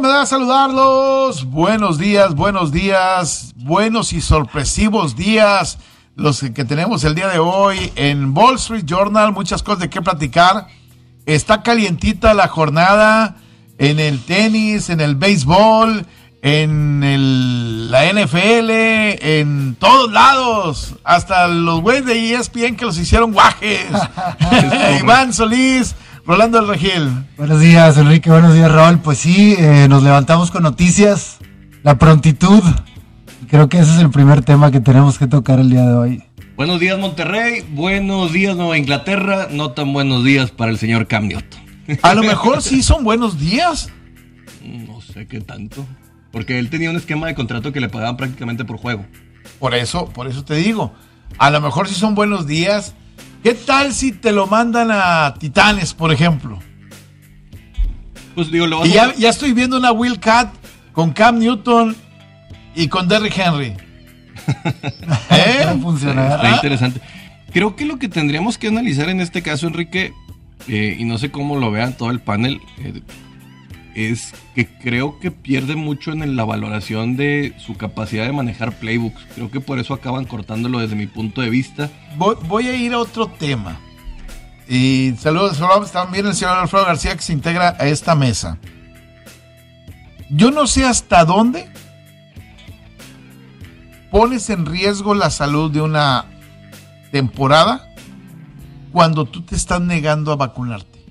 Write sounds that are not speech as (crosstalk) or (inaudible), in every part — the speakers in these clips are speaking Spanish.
me da saludarlos. Buenos días, buenos días, buenos y sorpresivos días los que tenemos el día de hoy en Wall Street Journal. Muchas cosas de qué platicar. Está calientita la jornada en el tenis, en el béisbol, en el, la NFL, en todos lados. Hasta los güeyes de ESPN que los hicieron guajes. (laughs) (laughs) Iván Solís Rolando del Regil. Buenos días, Enrique. Buenos días, Raúl. Pues sí, eh, nos levantamos con noticias. La prontitud. Creo que ese es el primer tema que tenemos que tocar el día de hoy. Buenos días, Monterrey. Buenos días, Nueva Inglaterra. No tan buenos días para el señor Cam Newton. A lo mejor sí son buenos días. (laughs) No sé qué tanto. Porque él tenía un esquema de contrato que le pagaban prácticamente por juego. Por eso, por eso te digo. A lo mejor sí son buenos días ¿Qué tal si te lo mandan a Titanes, por ejemplo? Pues digo, lo y ya, estoy viendo una Will Cat con Cam Newton y con Derrick Henry. (laughs) ¿Eh? Está interesante. Creo que lo que tendríamos que analizar en este caso, Enrique, eh, y no sé cómo lo vean todo el panel, eh, es que creo que pierde mucho en la valoración de su capacidad de manejar playbooks. Creo que por eso acaban cortándolo desde mi punto de vista. Voy, a ir a otro tema. Y saludos, también el señor Alfredo García que se integra a esta mesa. Yo no sé hasta dónde pones en riesgo la salud de una temporada cuando tú te estás negando a vacunarte.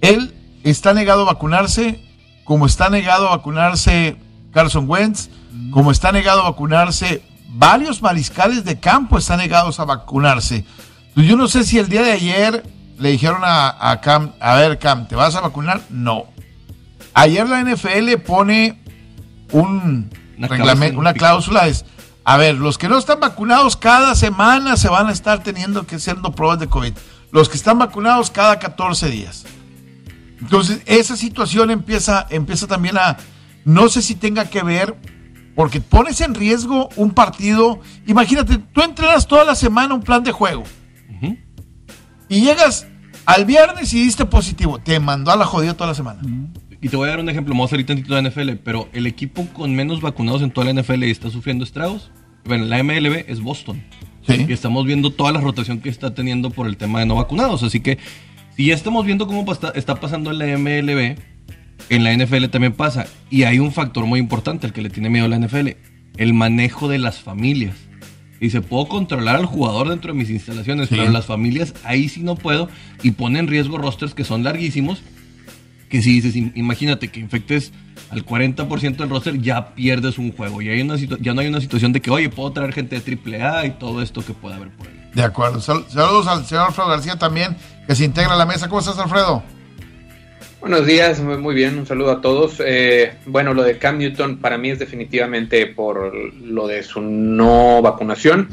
Él está negado a vacunarse, como está negado a vacunarse Carson Wentz, como está negado a vacunarse varios mariscales de campo están negados a vacunarse. Pues yo no sé si el día de ayer le dijeron a, Cam, a ver Cam, ¿te vas a vacunar? No. Ayer la NFL pone un una cláusula es, a ver, los que no están vacunados cada semana se van a estar teniendo que haciendo pruebas de COVID. Los que están vacunados cada 14 días. Entonces, esa situación empieza, empieza también a, no sé si tenga que ver, porque pones en riesgo un partido. Imagínate, tú entrenas toda la semana un plan de juego. Y llegas al viernes y diste positivo. Te mandó a la jodida toda la semana. Y te voy a dar un ejemplo, vamos a hacer tantito de NFL, pero el equipo con menos vacunados en toda la NFL y está sufriendo estragos, bueno, la MLB es Boston. Y estamos viendo toda la rotación que está teniendo por el tema de no vacunados. Así que y ya estamos viendo cómo está pasando en la MLB, en la NFL también pasa. Y hay un factor muy importante al que le tiene miedo a la NFL, el manejo de las familias. Dice, puedo controlar al jugador dentro de mis instalaciones, pero las familias ahí sí no puedo y pone en riesgo rosters que son larguísimos. Que si dices, imagínate que infectes al 40% del roster, ya pierdes un juego. Y hay una ya no hay una situación de que, oye, puedo traer gente de AAA y todo esto que puede haber por ahí. De acuerdo. Saludos al señor Alfredo García también, que se integra a la mesa. ¿Cómo estás, Alfredo? Buenos días, muy bien, un saludo a todos. Eh, bueno, lo de Cam Newton para mí es definitivamente por lo de su no vacunación.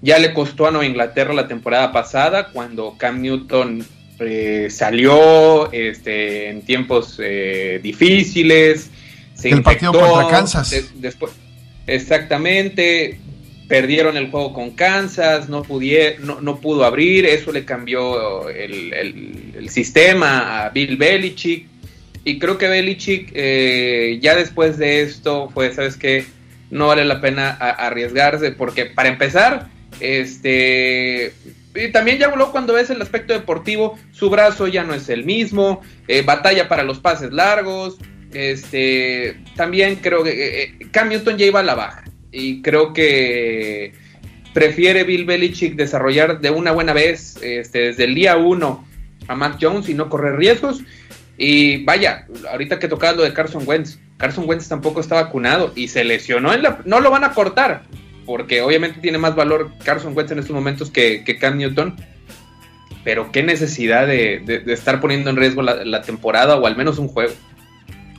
Ya le costó a Nueva Inglaterra la temporada pasada cuando Cam Newton eh, salió este, en tiempos eh, difíciles. Se el partido contra Kansas. después, exactamente, perdieron el juego con Kansas, no, no, pudo abrir, eso le cambió el, sistema a Bill Belichick. Y creo que Belichick eh, ya después de esto fue, ¿sabes qué? No vale la pena arriesgarse porque para empezar, este... Y también ya habló cuando ves el aspecto deportivo, su brazo ya no es el mismo, eh, batalla para los pases largos, este, también creo que eh, Cam Newton ya iba a la baja y creo que prefiere Bill Belichick desarrollar de una buena vez este, desde el día uno a Mac Jones y no correr riesgos. Y vaya, ahorita que tocaba lo de Carson Wentz, Carson Wentz tampoco está vacunado y se lesionó en la... No lo van a cortar, porque obviamente tiene más valor Carson Wentz en estos momentos que, Cam Newton. Pero qué necesidad de, estar poniendo en riesgo la temporada o al menos un juego.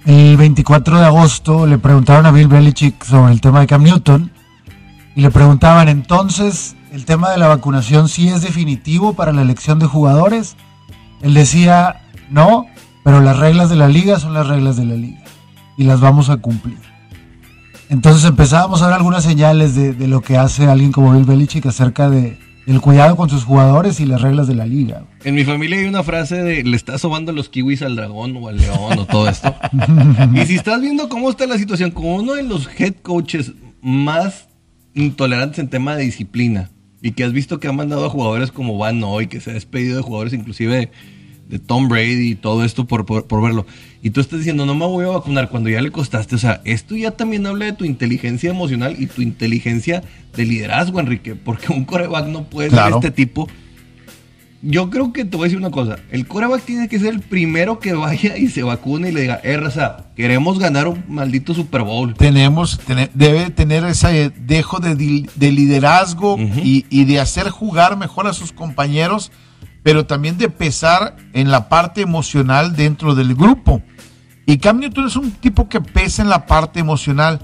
El 24 de agosto le preguntaron a Bill Belichick sobre el tema de Cam Newton y le preguntaban entonces, ¿el tema de la vacunación sí es definitivo para la elección de jugadores? Él decía, no, pero las reglas de la liga son las reglas de la liga y las vamos a cumplir. Entonces empezábamos a ver algunas señales de, lo que hace alguien como Bill Belichick acerca de, el cuidado con sus jugadores y las reglas de la liga. En mi familia hay una frase de le estás sobando los kiwis al dragón o al león o todo esto. (laughs) y si estás viendo cómo está la situación con uno de los head coaches más intolerantes en tema de disciplina y que has visto que ha mandado a jugadores como Van Hoy, que se ha despedido de jugadores inclusive de Tom Brady y todo esto por, por, verlo. Y tú estás diciendo, no me voy a vacunar cuando ya le costaste. O sea, esto ya también habla de tu inteligencia emocional y tu inteligencia de liderazgo, Enrique, porque un coreback no puede ser este tipo. Yo creo que te voy a decir una cosa. El coreback tiene que ser el primero que vaya y se vacune y le diga, eh, raza, queremos ganar un maldito Super Bowl. Tenemos, debe tener ese dejo de, liderazgo y, y de hacer jugar mejor a sus compañeros pero también de pesar en la parte emocional dentro del grupo. Y Cam Newton es un tipo que pesa en la parte emocional,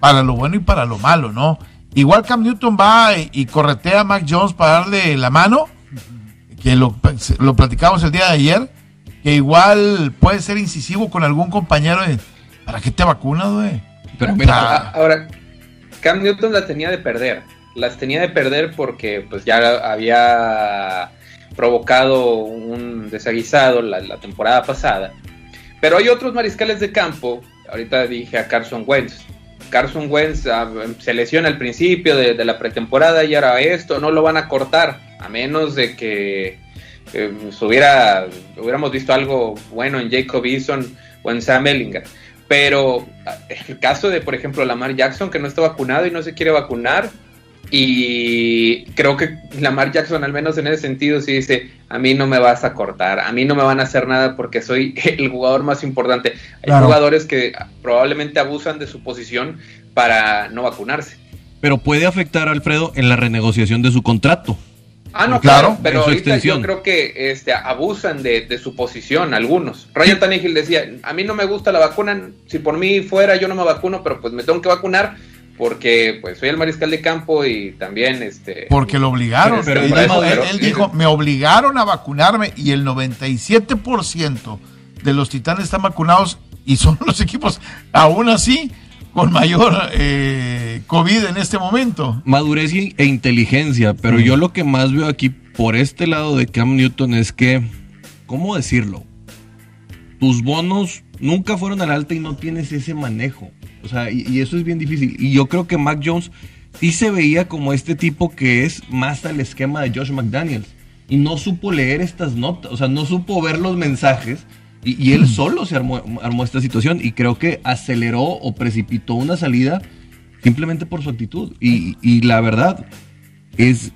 para lo bueno y para lo malo, ¿no? Igual Cam Newton va y, corretea a Mac Jones para darle la mano, que lo, lo platicamos el día de ayer, que igual puede ser incisivo con algún compañero. ¿Para qué te vacunas, güey? Pero mira, ahora, Cam Newton la tenía de perder. Las tenía de perder porque pues ya había provocado un desaguisado la, temporada pasada. Pero hay otros mariscales de campo, ahorita dije a Carson Wentz. Carson Wentz ah, se lesiona al principio de, la pretemporada y ahora esto, no lo van a cortar, a menos de que eh, hubiera, hubiéramos visto algo bueno en Jacob Eason o en Sam Ellinger. Pero ah, el caso de, por ejemplo, Lamar Jackson, que no está vacunado y no se quiere vacunar, y creo que Lamar Jackson, al menos en ese sentido, sí dice, a mí no me vas a cortar, a mí no me van a hacer nada porque soy (laughs) el jugador más importante. Hay jugadores que probablemente abusan de su posición para no vacunarse. Pero puede afectar, Alfredo, en la renegociación de su contrato. Ah, no, claro, pero ahorita yo creo que este, abusan de, su posición algunos. Ryan Tannehill decía, a mí no me gusta la vacuna, si por mí fuera yo no me vacuno, pero pues me tengo que vacunar porque pues soy el mariscal de campo y también este porque lo obligaron pero, él, dijo me obligaron a vacunarme y el 97% de los titanes están vacunados y son los equipos aún así con mayor eh, COVID en este momento. Madurez e inteligencia, pero yo lo que más veo aquí por este lado de Cam Newton es que, ¿cómo decirlo? Tus bonos nunca fueron al alta y no tienes ese manejo. O sea, y, eso es bien difícil. Y yo creo que Mac Jones sí se veía como este tipo que es más al esquema de Josh McDaniels. Y no supo leer estas notas, o sea, no supo ver los mensajes. Y, él solo se armó, esta situación y creo que aceleró o precipitó una salida simplemente por su actitud. Y, y la verdad es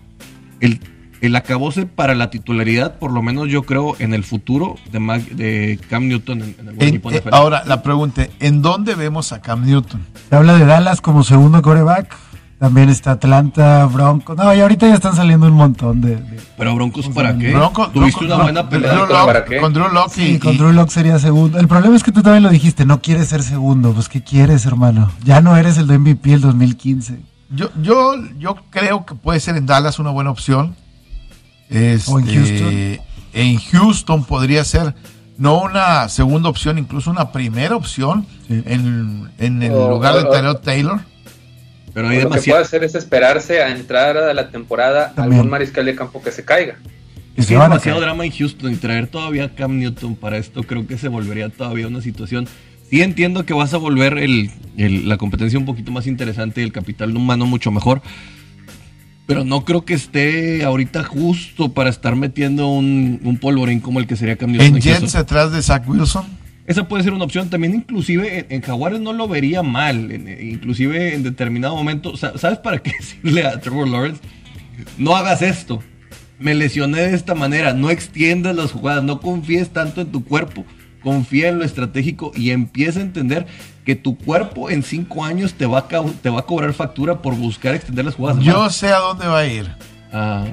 el el acabose para la titularidad, por lo menos yo creo, en el futuro de, de Cam Newton en, el equipo eh, Ahora, la pregunta, ¿en dónde vemos a Cam Newton? Se habla de Dallas como segundo coreback. También está Atlanta, Broncos. No, y ahorita ya están saliendo un montón de. ¿Pero Broncos para qué? ¿Tuviste una buena pelea? ¿Para qué? Con Drew Locke. Sí, con Drew Locke sería segundo. El problema es que tú también lo dijiste, no quieres ser segundo. Pues, ¿qué quieres, hermano? Ya no eres el de MVP el 2015. Yo, yo, yo creo que puede ser en Dallas una buena opción. Este, en Houston. En Houston podría ser no una segunda opción, incluso una primera opción en, el lugar de Taylor Taylor. Pero lo que puede hacer es esperarse a entrar a la temporada algún mariscal de campo que se caiga. Es demasiado drama en Houston y traer todavía a Cam Newton para esto creo que se volvería todavía una situación. Sí entiendo que vas a volver la competencia un poquito más interesante y el capital humano mucho mejor, pero no creo que esté ahorita justo para estar metiendo un, un polvorín como el que sería Cam Newton. ¿En Jets atrás de Zach Wilson? Esa puede ser una opción. También inclusive en, Jaguares no lo vería mal. inclusive en determinado momento. ¿Sabes para qué (laughs) decirle a Trevor Lawrence? No hagas esto. Me lesioné de esta manera. No extiendas las jugadas. No confíes tanto en tu cuerpo confía en lo estratégico y empieza a entender que tu cuerpo en cinco años te va a, te va a cobrar factura por buscar extender las jugadas. Yo sé a dónde va a ir. Ah,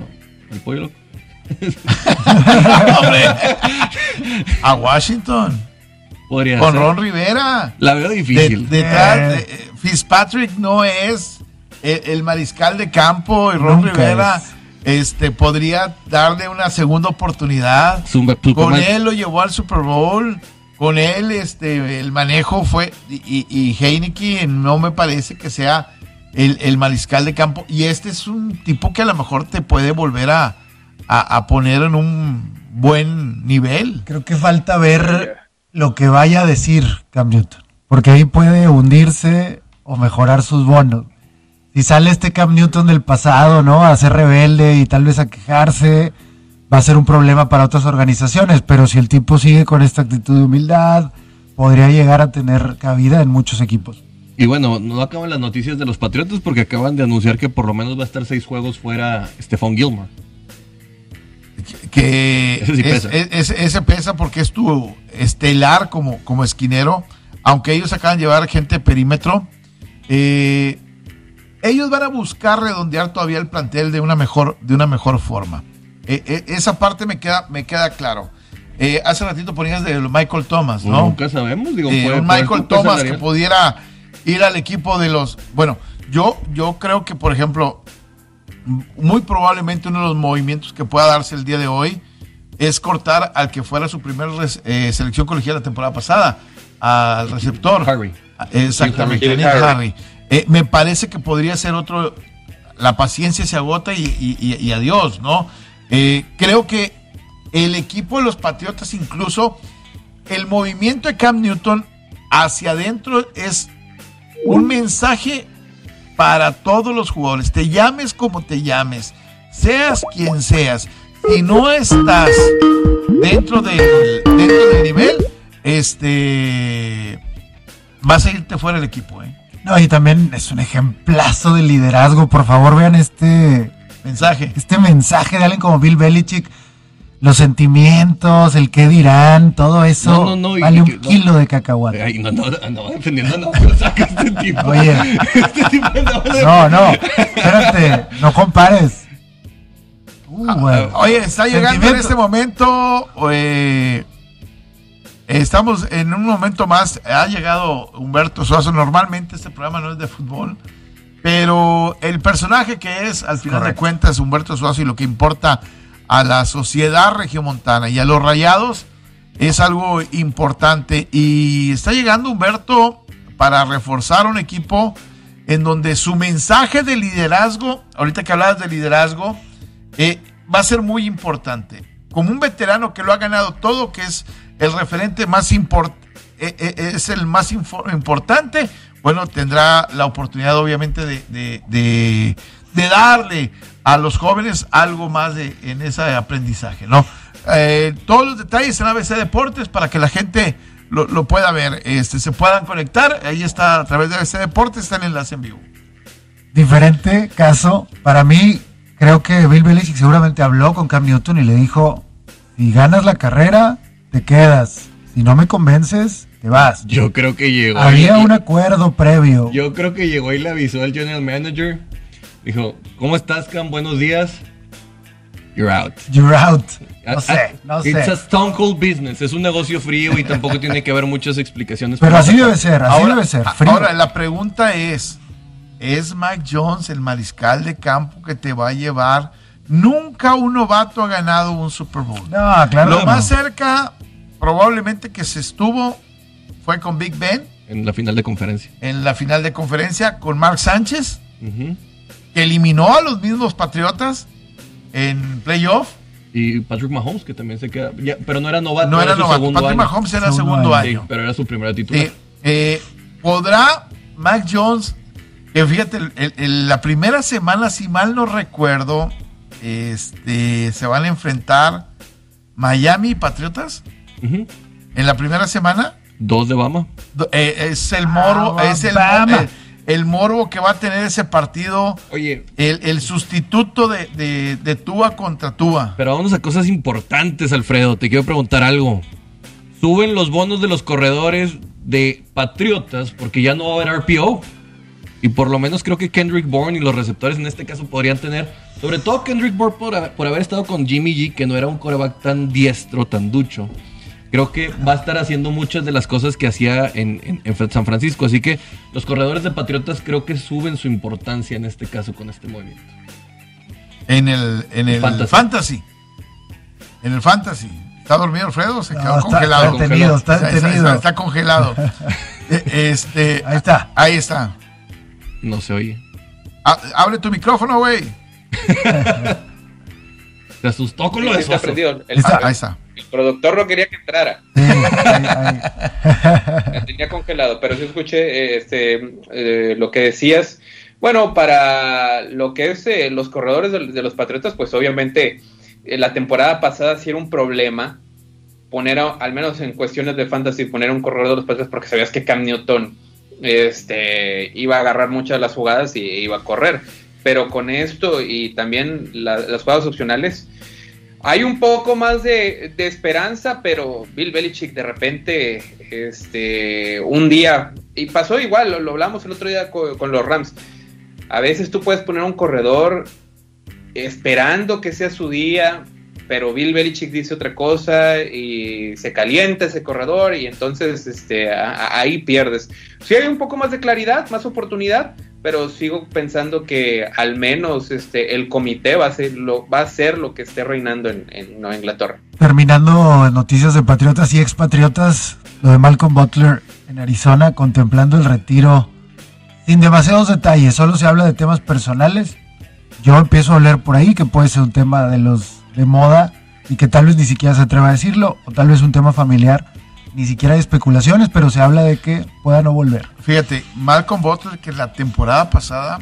el pollo (laughs) a Washington. Con Ron Rivera. La veo difícil. Eh. Fitzpatrick no es el, mariscal de campo y Ron Rivera este, podría darle una segunda oportunidad. con él lo llevó al Super Bowl. Con él este, el manejo fue. Y, y Heineken no me parece que sea el, mariscal de campo. Y este es un tipo que a lo mejor te puede volver a, a, poner en un buen nivel. Creo que falta ver lo que vaya a decir Cam Newton. Porque ahí puede hundirse o mejorar sus bonos. Si sale este Cam Newton del pasado, ¿no? A ser rebelde y tal vez a quejarse, va a ser un problema para otras organizaciones. Pero si el tipo sigue con esta actitud de humildad, podría llegar a tener cabida en muchos equipos. Y bueno, no acaban las noticias de los Patriotas porque acaban de anunciar que por lo menos va a estar seis juegos fuera Stephon Gilmore. Que (laughs) ese, pesa. porque es tu estelar como, como esquinero, aunque ellos acaban de llevar gente perímetro. Eh, ellos van a buscar redondear todavía el plantel de una mejor, de una mejor forma. Eh, eh, esa parte me queda, me queda claro. hace ratito ponías de Michael Thomas, ¿no? nunca sabemos, digo, Michael Thomas que pudiera ir al equipo de los. Bueno, yo, yo creo que, por ejemplo, muy probablemente uno de los movimientos que pueda darse el día de hoy es cortar al que fuera su primera eh, selección colegial la temporada pasada, al receptor. Harry. Exactamente, Harry. Eh, me parece que podría ser otro. La paciencia se agota y, adiós, ¿no? Eh, creo que el equipo de los Patriotas, incluso el movimiento de Cam Newton hacia adentro es un mensaje para todos los jugadores. Te llames como te llames, seas quien seas. Si no estás dentro del, dentro del nivel, este vas a irte fuera del equipo, ¿eh? No, y también es un ejemplazo de liderazgo. Por favor, vean este mensaje. Este mensaje de alguien como Bill Belichick los sentimientos, el qué dirán, todo eso vale un kilo de cacahuate. Ay, no, no, no, defendiendo, no, pero saca este (laughs) tipo. Oye, este tipo no, no, (laughs) espérate, no compares. Uh, ah, Oye, está llegando en este momento, eh, estamos en un momento más, ha llegado Humberto Suazo, normalmente este programa no es de fútbol, pero el personaje que es, al final de cuentas, Humberto Suazo y lo que importa a la sociedad regiomontana y a los rayados es algo importante. Y está llegando Humberto para reforzar un equipo en donde su mensaje de liderazgo, ahorita que hablabas de liderazgo, eh, va a ser muy importante. Como un veterano que lo ha ganado todo, que es el referente más importante, eh, eh, es el más importante, bueno, tendrá la oportunidad obviamente de, darle a los jóvenes algo más de, en ese aprendizaje, ¿no? Eh, todos los detalles en ABC Deportes para que la gente lo, pueda ver, este, se puedan conectar. Ahí está a través de ABC Deportes, está el enlace en vivo. Diferente caso, para mí, creo que Bill Belichick seguramente habló con Cam Newton y le dijo: si ganas la carrera, te quedas. Si no me convences, te vas. Yo creo que llegó. Había un acuerdo previo. Yo creo que llegó y le avisó al general manager Dijo, ¿cómo estás, Cam? Buenos días. You're out. You're out. No ah, sé, ah, no sé. It's a stone cold business. Es un negocio frío y tampoco tiene que haber muchas explicaciones. Pero así debe ser, así debe ser. Ahora, la pregunta es, ¿es Mike Jones el mariscal de campo que te va a llevar? Nunca un novato ha ganado un Super Bowl. No, claro. Lo más cerca, probablemente que se estuvo, fue con Big Ben. En la final de conferencia. En la final de conferencia con Mark Sánchez eliminó a los mismos Patriotas en playoff. Y Patrick Mahomes, que también se queda. pero no era novato. No era, novato. Patrick Mahomes era segundo, año. pero era su primera titular. Eh, ¿Podrá Mac Jones? Que fíjate, la primera semana, si mal no recuerdo, este, se van a enfrentar Miami y Patriotas. En la primera semana. Dos de Bama. Eh, es el moro. es el, Bama el morbo que va a tener ese partido. Oye. El, sustituto de, de, Tua contra Tua. Pero vamos a cosas importantes, Alfredo. Te quiero preguntar algo. Suben los bonos de los corredores de Patriotas porque ya no va a haber RPO. Y por lo menos creo que Kendrick Bourne y los receptores en este caso podrían tener, sobre todo Kendrick Bourne por, por haber estado con Jimmy G, que no era un coreback tan diestro, tan ducho creo que va a estar haciendo muchas de las cosas que hacía en, San Francisco. Así que los corredores de Patriotas creo que suben su importancia en este caso con este movimiento. En el, en el fantasy. En el fantasy. ¿Está dormido Alfredo? Se quedó congelado. Está, detenido, está, congelado. (laughs) Eh, este, ahí está. Ahí está. No se oye. Ah, abre tu micrófono, güey. (laughs) Se asustó con lo de está El, ahí está. El productor no quería que entrara. (laughs) tenía congelado, pero sí escuché este, eh, lo que decías. Bueno, para lo que es eh, los corredores de, los Patriotas, pues obviamente eh, la temporada pasada sí era un problema poner, al menos en cuestiones de fantasy, poner un corredor de los Patriotas porque sabías que Cam Newton este, iba a agarrar muchas de las jugadas y iba a correr. Pero con esto y también las jugadas opcionales, hay un poco más de, esperanza, pero Bill Belichick de repente, este, un día, y pasó igual, lo, hablamos el otro día con, los Rams, a veces tú puedes poner un corredor esperando que sea su día, pero Bill Belichick dice otra cosa y se calienta ese corredor y entonces este, ahí pierdes. Si hay un poco más de claridad, más oportunidad, pero sigo pensando que al menos este el comité va a ser lo, va a ser lo que esté reinando en, en Nueva Inglaterra. Terminando noticias de patriotas y expatriotas, lo de Malcolm Butler en Arizona contemplando el retiro sin demasiados detalles, solo se habla de temas personales. Yo empiezo a leer por ahí que puede ser un tema de los de moda y que tal vez ni siquiera se atreva a decirlo, o tal vez un tema familiar ni siquiera hay especulaciones, pero se habla de que pueda no volver. Fíjate, Malcolm Butler, que la temporada pasada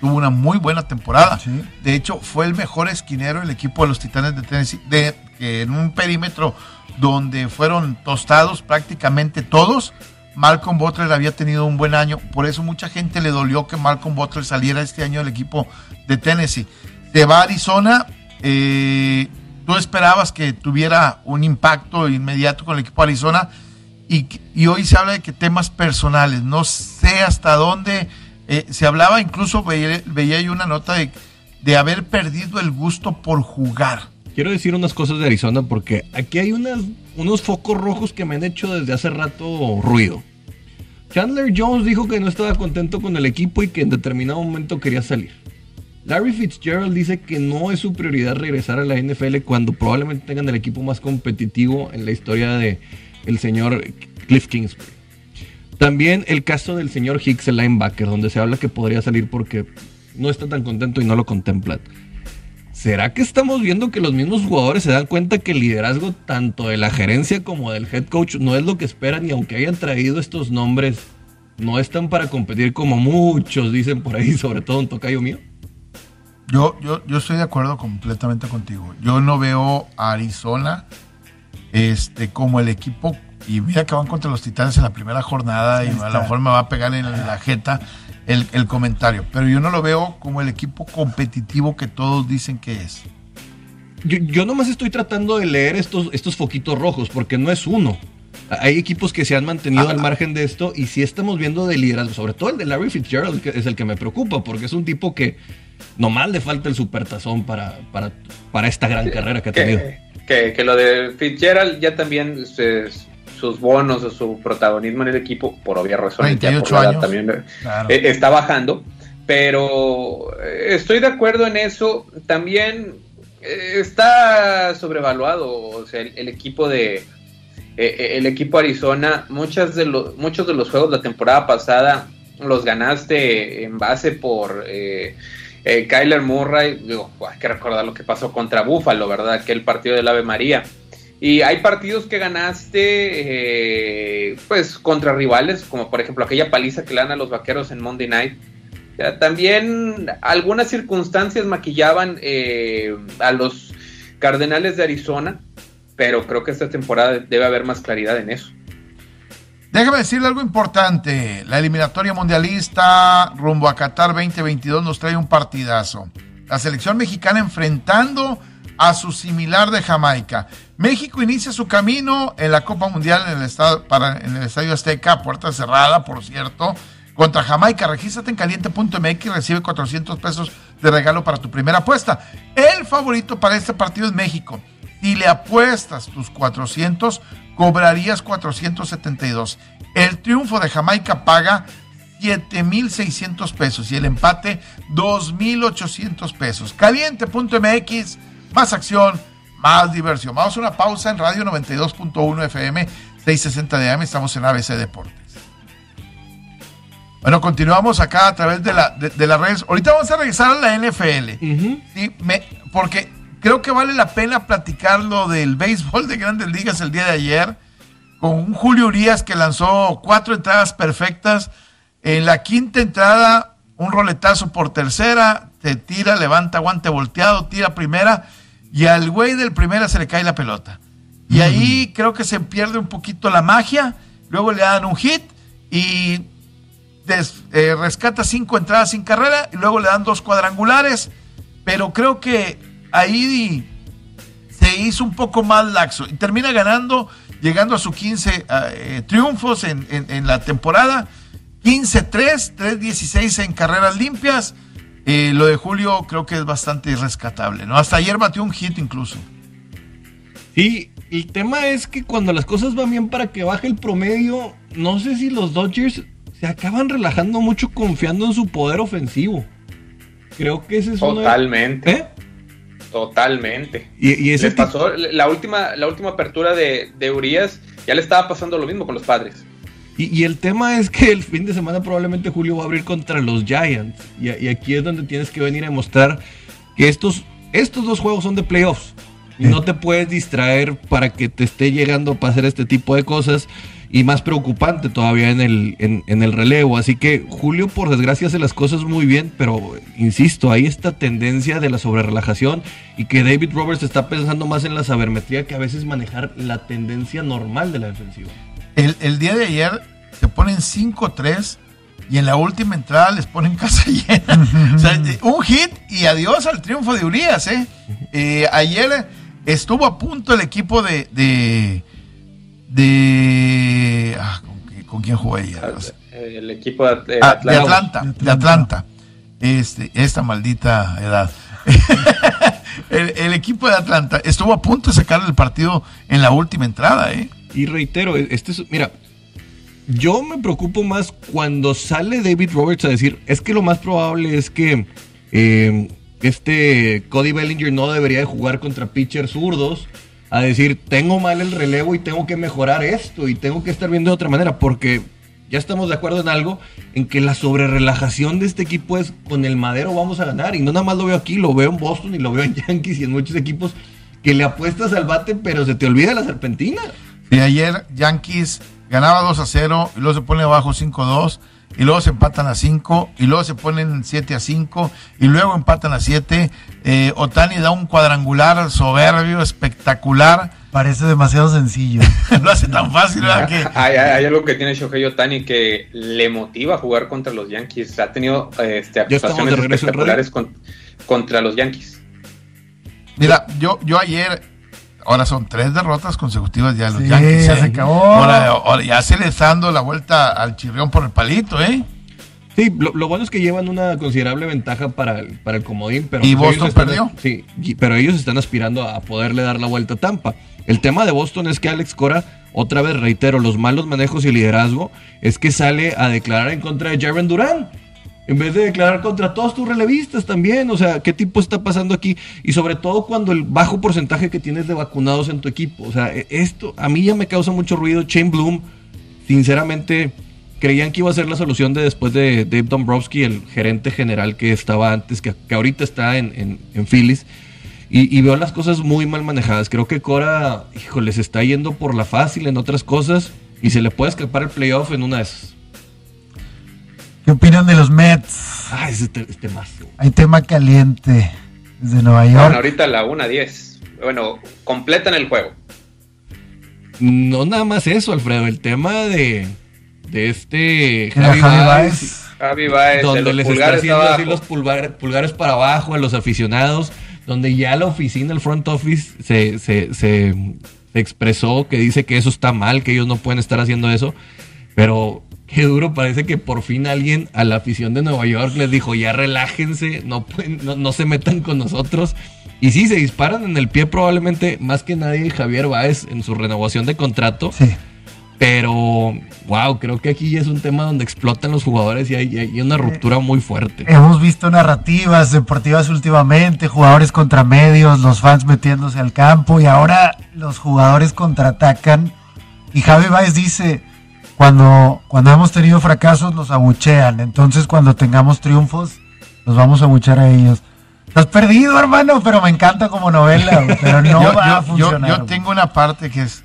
tuvo una muy buena temporada. De hecho, fue el mejor esquinero del equipo de los Titanes de Tennessee, de, en un perímetro donde fueron tostados prácticamente todos. Malcolm Butler había tenido un buen año, por eso mucha gente le dolió que Malcolm Butler saliera este año del equipo de Tennessee. Se va a Arizona, eh, tú esperabas que tuviera un impacto inmediato con el equipo de Arizona y, hoy se habla de que temas personales, no sé hasta dónde, eh, se hablaba incluso, veía, yo una nota de, de haber perdido el gusto por jugar. Quiero decir unas cosas de Arizona porque aquí hay unas, unos focos rojos que me han hecho desde hace rato ruido. Chandler Jones dijo que no estaba contento con el equipo y que en determinado momento quería salir. Larry Fitzgerald dice que no es su prioridad regresar a la NFL cuando probablemente tengan el equipo más competitivo en la historia de el señor Cliff Kingsbury. También el caso del señor Hicks, el linebacker, donde se habla que podría salir porque no está tan contento y no lo contemplan. ¿Será que estamos viendo que los mismos jugadores se dan cuenta que el liderazgo tanto de la gerencia como del head coach no es lo que esperan y aunque hayan traído estos nombres, no están para competir como muchos dicen por ahí, sobre todo un tocayo mío? Yo, yo, yo estoy de acuerdo completamente contigo. Yo no veo a Arizona este, como el equipo, y mira que van contra los Titanes en la primera jornada y a lo mejor me va a pegar en la jeta el, el, comentario, pero yo no lo veo como el equipo competitivo que todos dicen que es. Yo, yo nomás estoy tratando de leer estos, estos foquitos rojos, porque no es uno. Hay equipos que se han mantenido al margen de esto y si estamos viendo de liderazgo, sobre todo el de Larry Fitzgerald, que es el que me preocupa, porque es un tipo que nomás le falta el supertazón para, para, para esta gran carrera que ha tenido. Que, que, lo de Fitzgerald ya también sus bonos o su protagonismo en el equipo, por obvia razón, también eh, está bajando. Pero eh, estoy de acuerdo en eso. También eh, está sobrevaluado. O sea, el, equipo de. El equipo Arizona, muchas de los, muchos de los juegos la temporada pasada los ganaste en base por eh, Kyler Murray, digo, hay que recordar lo que pasó contra Buffalo, ¿verdad? Aquel partido del Ave María. Y hay partidos que ganaste, eh, pues, contra rivales, como por ejemplo aquella paliza que le dan a los vaqueros en Monday Night. también algunas circunstancias maquillaban eh, a los Cardenales de Arizona, pero creo que esta temporada debe haber más claridad en eso. Déjame decirle algo importante. La eliminatoria mundialista rumbo a Qatar 2022 nos trae un partidazo. La selección mexicana enfrentando a su similar de Jamaica. México inicia su camino en la Copa Mundial en el, estado, en el Estadio Azteca, puerta cerrada, por cierto, contra Jamaica. Regístrate en caliente.mx y recibe 400 pesos de regalo para tu primera apuesta. El favorito para este partido es México. Si le apuestas tus 400, cobrarías 472. El triunfo de Jamaica paga 7.600 pesos y el empate 2.800 pesos. Caliente.mx, más acción, más diversión. Vamos a una pausa en Radio 92.1 FM, 660 de AM, estamos en ABC Deportes. Bueno, continuamos acá a través de, la, de, las redes. Ahorita vamos a regresar a la NFL. ¿sí? Me, porque creo que vale la pena platicar lo del béisbol de grandes ligas el día de ayer. Con un Julio Urias que lanzó cuatro entradas perfectas. En la quinta entrada, un roletazo por tercera. Te tira, levanta, guante volteado, tira primera. Y al güey del primera se le cae la pelota. Y ahí creo que se pierde un poquito la magia. Luego le dan un hit y eh, rescata cinco entradas sin carrera y luego le dan dos cuadrangulares, pero creo que ahí se hizo un poco más laxo y termina ganando, llegando a sus 15 eh, triunfos en, la temporada, 15-3, 3-16 en carreras limpias. Eh, lo de Julio creo que es bastante rescatable, ¿no? Hasta ayer batió un hit incluso. Y el tema es que cuando las cosas van bien para que baje el promedio, no sé si los Dodgers se acaban relajando mucho confiando en su poder ofensivo. Creo que ese es Totalmente. ¿Eh? Totalmente. Y, ese pasó la última, la última apertura de, de Urias, ya le estaba pasando lo mismo con los padres. Y, el tema es que el fin de semana probablemente Julio va a abrir contra los Giants. Y, y, aquí es donde tienes que venir a mostrar que estos, estos dos juegos son de playoffs. Y no te puedes distraer para que te esté llegando para hacer este tipo de cosas y más preocupante todavía en el, en, el relevo. Así que Julio, por desgracia, hace las cosas muy bien, pero insisto, hay esta tendencia de la sobrerelajación y que David Roberts está pensando más en la sabermetría que a veces manejar la tendencia normal de la defensiva. El, día de ayer se ponen 5-3 y en la última entrada les ponen (laughs) casa llena. o sea, un hit y adiós al triunfo de Urias. ¿eh? eh ayer estuvo a punto el equipo de de... Ah, ¿con, quién jugó ella? El equipo de, ah, Atlanta. de Atlanta. Este, esta maldita edad. (laughs) el, equipo de Atlanta estuvo a punto de sacar el partido en la última entrada, ¿eh? Y reitero, este es, mira, yo me preocupo más cuando sale David Roberts a decir, es que lo más probable es que eh, este Cody Bellinger no debería de jugar contra pitchers zurdos a decir, tengo mal el relevo y tengo que mejorar esto y tengo que estar viendo de otra manera, porque ya estamos de acuerdo en algo, en que la sobrerelajación de este equipo es con el madero vamos a ganar. Y no nada más lo veo aquí, lo veo en Boston y lo veo en (laughs) Yankees y en muchos equipos que le apuestas al bate, pero se te olvida la serpentina. Y ayer Yankees ganaba 2 a 0 y luego se pone abajo 5-2 y luego se empatan a 5 y luego se ponen 7 a 5 y luego empatan a 7. Eh, Otani da un cuadrangular soberbio, espectacular. Parece demasiado sencillo. (laughs) no hace tan fácil, ¿verdad? Que... (laughs) Hay, algo que tiene Shohei Otani que le motiva a jugar contra los Yankees. Ha tenido este, actuaciones espectaculares contra los Yankees. Mira, yo, yo ayer Ahora son tres derrotas consecutivas ya los Yankees. Ya se ¿eh? acabó. Ahora, ya se les está dando la vuelta al chirrión por el palito, ¿eh? Sí, lo, bueno es que llevan una considerable ventaja para el, para el comodín. Pero ¿Y pues Boston perdió? Sí, pero ellos están aspirando a poderle dar la vuelta a Tampa. El tema de Boston es que Alex Cora, otra vez reitero, los malos manejos y liderazgo, es que sale a declarar en contra de Jaren Durán en vez de declarar contra todos tus relevistas también. O sea, ¿qué tipo está pasando aquí? Y sobre todo cuando el bajo porcentaje que tienes de vacunados en tu equipo. O sea, e, esto a mí ya me causa mucho ruido. Shane Bloom, sinceramente, creían que iba a ser la solución de después de Dave Dombrowski, el gerente general que estaba antes, que, ahorita está en, en, Phillies. Y, y, veo las cosas muy mal manejadas. Creo que Cora, híjole, se está yendo por la fácil en otras cosas y se le puede escapar el playoff en una de esas. ¿Qué opinan de los Mets? Ah, ese tema. Hay tema caliente desde Nueva York. Bueno, ahorita la 1-10. Bueno, completan el juego. No nada más eso, Alfredo. El tema de, de este Javi, Baez, Javi Baez. Donde les está haciendo así los pulgares, para abajo a los aficionados. Donde ya la oficina, el front office, se, se, se expresó que dice que eso está mal, que ellos no pueden estar haciendo eso. Pero qué duro, parece que por fin alguien a la afición de Nueva York les dijo, ya relájense, no, pueden, no, se metan con nosotros. Y sí, se disparan en el pie probablemente más que nadie Javier Báez en su renovación de contrato. Sí. Pero, wow, creo que aquí es un tema donde explotan los jugadores y hay, una ruptura muy fuerte. Hemos visto narrativas deportivas últimamente, jugadores contra medios, los fans metiéndose al campo y ahora los jugadores contraatacan. Y Javi Báez dice, cuando, cuando hemos tenido fracasos nos abuchean, entonces cuando tengamos triunfos los vamos a abuchear a ellos. Estás perdido, hermano, pero me encanta como novela, (laughs) pero no yo, va a funcionar. Yo, tengo una parte que es,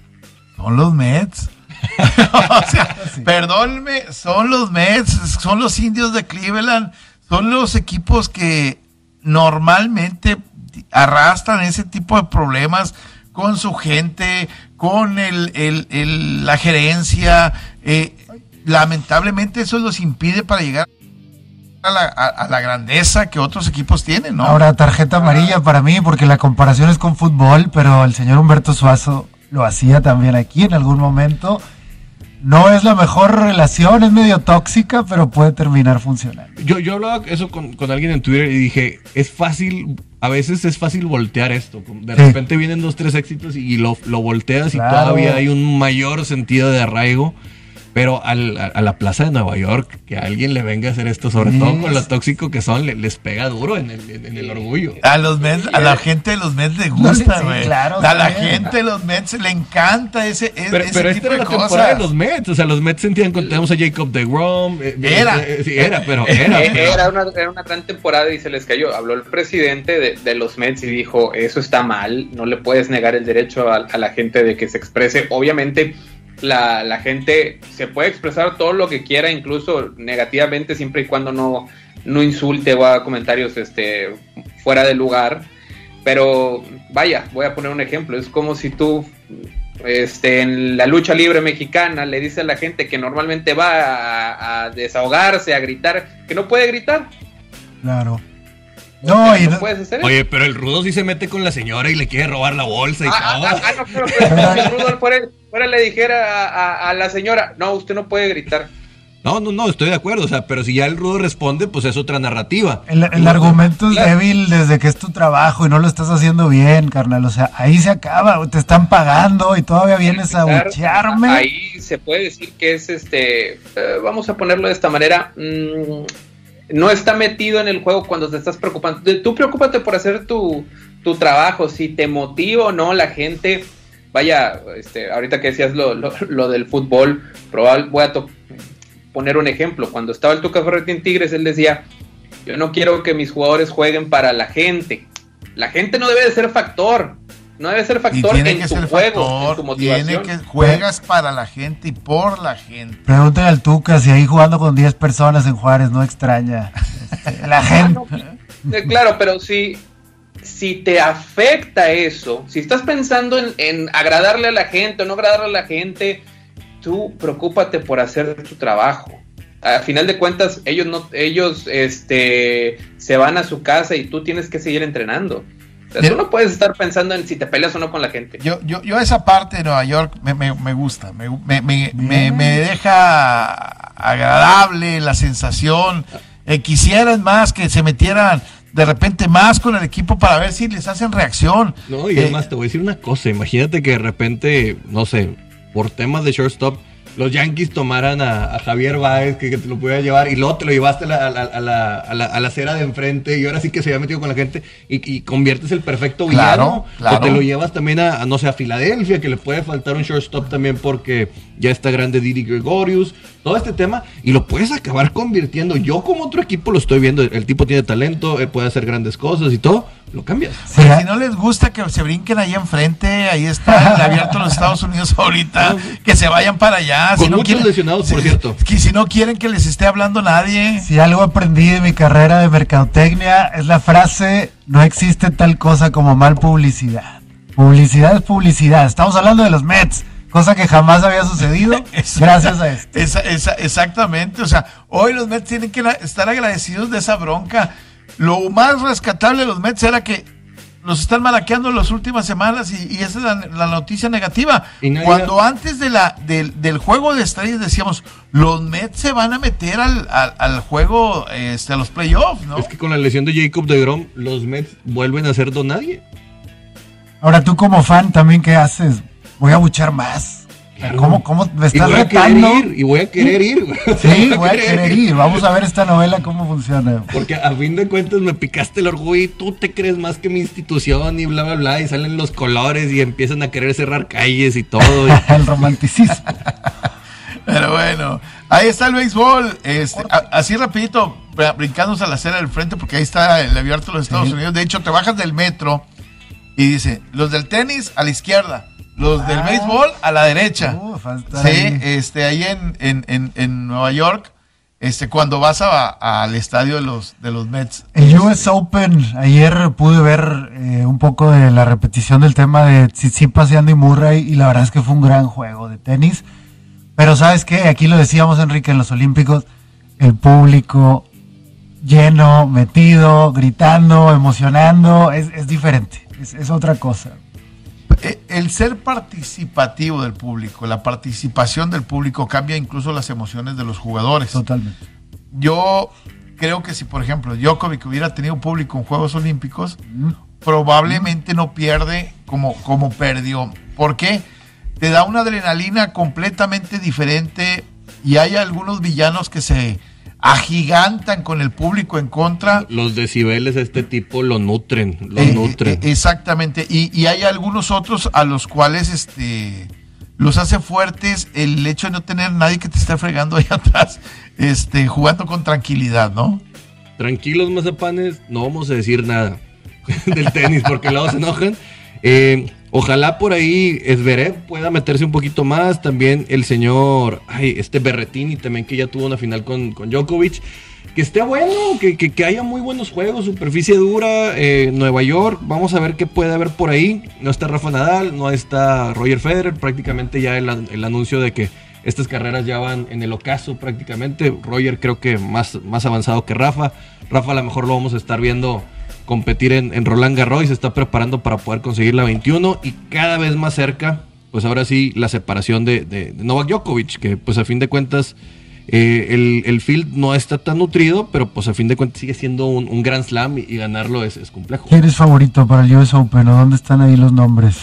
son los Mets. (laughs) sea, perdónme, son los Mets, son los indios de Cleveland, son los equipos que normalmente arrastran ese tipo de problemas con su gente, con el, el, la gerencia. Eh, lamentablemente eso los impide para llegar a la, grandeza que otros equipos tienen, ¿no? Ahora, tarjeta amarilla para mí, porque la comparación es con fútbol, pero el señor Humberto Suazo lo hacía también aquí en algún momento. No es la mejor relación, es medio tóxica, pero puede terminar funcionando. Yo, yo hablaba eso con, alguien en Twitter y dije, es fácil, a veces es fácil voltear esto. De repente vienen dos, tres éxitos y lo, lo volteas y todavía hay un mayor sentido de arraigo. Pero al, a, la plaza de Nueva York, que alguien le venga a hacer esto, sobre todo con lo tóxico que son, les pega duro en el, en, el orgullo. A los Mets, a la gente de los Mets le gusta, güey. claro, a la gente de los Mets le encanta ese, pero, ese pero tipo esta era la temporada de los Mets. O sea, los Mets sentían que tenemos a Jacob de Grom. Eh, eh, era. Eh, sí, era, pero (laughs) era. Era una, era una gran temporada y se les cayó. Habló el presidente de, de, los Mets y dijo, eso está mal, no le puedes negar el derecho a, a la gente de que se exprese. Obviamente la, la, gente se puede expresar todo lo que quiera, incluso negativamente, siempre y cuando no, no insulte o haga comentarios este, fuera de lugar. Pero vaya, voy a poner un ejemplo. Es como si tú este, en la lucha libre mexicana le dices a la gente que normalmente va a desahogarse, a gritar, que no puede gritar. Claro. No, Oye, pero el rudo sí se mete con la señora y le quiere robar la bolsa y ah, todo. Ah, ah, no, pero, el rudo fuera, le dijera a, la señora, no, usted no puede gritar. No, no, no, estoy de acuerdo, o sea, pero si ya el rudo responde, pues es otra narrativa. El, argumento es débil desde que es tu trabajo y no lo estás haciendo bien, carnal, o sea, ahí se acaba, te están pagando y todavía vienes a buchearme. Ahí se puede decir que es este, eh, vamos a ponerlo de esta manera, mmm, no está metido en el juego cuando te estás preocupando. Tú preocúpate por hacer tu, trabajo, si te motiva o no la gente. Vaya, este, ahorita que decías lo, lo, del fútbol, probable, voy a poner un ejemplo. Cuando estaba el Tuca Ferretti en Tigres, él decía, yo no quiero que mis jugadores jueguen para la gente. La gente no debe de ser factor. No debe ser factor en tu juego, en tu motivación. Tiene que juegas para la gente y por la gente. Pregúntale al Tuca si ahí jugando con 10 personas en Juárez no extraña (laughs) la gente. Eh, claro, pero si, si te afecta eso, si estás pensando en, agradarle a la gente o no agradarle a la gente, tú preocúpate por hacer tu trabajo. A final de cuentas, ellos no, ellos este se van a su casa y tú tienes que seguir entrenando tú no puedes estar pensando en si te peleas o no con la gente. Yo, yo, yo esa parte de Nueva York me, me, me gusta, me, me, deja agradable la sensación. Eh, quisieran más que se metieran de repente más con el equipo para ver si les hacen reacción. No, y además eh, te voy a decir una cosa, imagínate que de repente, no sé, por temas de shortstop, los Yankees tomaran a, Javier Báez, que, te lo pudiera llevar, y luego te lo llevaste a la, a, la, a, la, acera de enfrente, y ahora sí que se había metido con la gente, y, conviertes el perfecto villano, o te lo llevas también a, no sé, a Filadelfia, que le puede faltar un shortstop también porque ya está grande Didi Gregorius, todo este tema, y lo puedes acabar convirtiendo. Yo como otro equipo lo estoy viendo, el tipo tiene talento, él puede hacer grandes cosas y todo, lo cambias. Si no les gusta que se brinquen ahí enfrente, ahí está el abierto en los Estados Unidos ahorita, (laughs) que se vayan para allá. Con muchos lesionados, por cierto. Que si no quieren que les esté hablando nadie. Si algo aprendí de mi carrera de mercadotecnia es la frase, no existe tal cosa como mal publicidad. Publicidad es publicidad. Estamos hablando de los Mets cosa que jamás había sucedido (laughs) gracias a esto. exactamente, o sea, hoy los Mets tienen que estar agradecidos de esa bronca. Lo más rescatable de los Mets era que los están malaqueando las últimas semanas y, esa es la, noticia negativa. Cuando antes de la, del, juego de estrellas decíamos, los Mets se van a meter al, al, juego, este, a los playoffs, ¿no? Es que con la lesión de Jacob de Grom, los Mets vuelven a ser don nadie. Ahora tú como fan también, ¿qué haces? Voy a buchar más. ¿Cómo, ¿Cómo, me estás y voy retando? A ir, y voy a querer ir. Sí, voy a (laughs) querer ir. Vamos a ver esta novela cómo funciona. Porque a fin de cuentas me picaste el orgullo y tú te crees más que mi institución y bla, bla, bla. Y salen los colores y empiezan a querer cerrar calles y todo. (laughs) el romanticismo. Pero bueno, ahí está el béisbol. Este, así rapidito, brincándose a la acera del frente, porque ahí está el abierto de los Estados Unidos. De hecho, te bajas del metro y dice, los del tenis a la izquierda los del ah. béisbol a la derecha. Uh, sí, este, ahí en, Nueva York, este, cuando vas al estadio de los, de los Mets. El US Open, ayer pude ver eh, un poco de la repetición del tema de Tsitsipas y Andy Murray y la verdad es que fue un gran juego de tenis. Pero sabes qué, aquí lo decíamos Enrique en los Olímpicos, el público lleno, metido, gritando, emocionando, es, diferente, es otra cosa. Eh, el ser participativo del público, la participación del público cambia incluso las emociones de los jugadores. Totalmente. Yo creo que si, por ejemplo, Djokovic hubiera tenido público en Juegos Olímpicos, probablemente no pierde como, como perdió. ¿Por qué? Te da una adrenalina completamente diferente y hay algunos villanos que se agigantan con el público en contra. Los decibeles de este tipo lo nutren, lo eh, nutren. Eh, exactamente, y, hay algunos otros a los cuales este los hace fuertes el hecho de no tener nadie que te esté fregando ahí (laughs) atrás, este, jugando con tranquilidad, ¿no? Tranquilos, mazapanes, no vamos a decir nada (laughs) del tenis porque luego se enojan. Eh, Ojalá por ahí Esverev pueda meterse un poquito más. También el señor, este Berretini también que ya tuvo una final con, con Djokovic. Que esté bueno, que, que, haya muy buenos juegos, superficie dura, eh, Nueva York. Vamos a ver qué puede haber por ahí. No está Rafa Nadal, no está Roger Federer. Prácticamente ya el, el anuncio de que estas carreras ya van en el ocaso prácticamente. Roger creo que más, más avanzado que Rafa. Rafa a lo mejor lo vamos a estar viendo competir en, Roland Garros y se está preparando para poder conseguir la 21 y cada vez más cerca, pues ahora sí, la separación de, Novak Djokovic, que pues a fin de cuentas eh, el, field no está tan nutrido, pero pues a fin de cuentas sigue siendo un, un Grand Slam y, ganarlo es, complejo. ¿Quién es favorito para el US Open o dónde están ahí los nombres?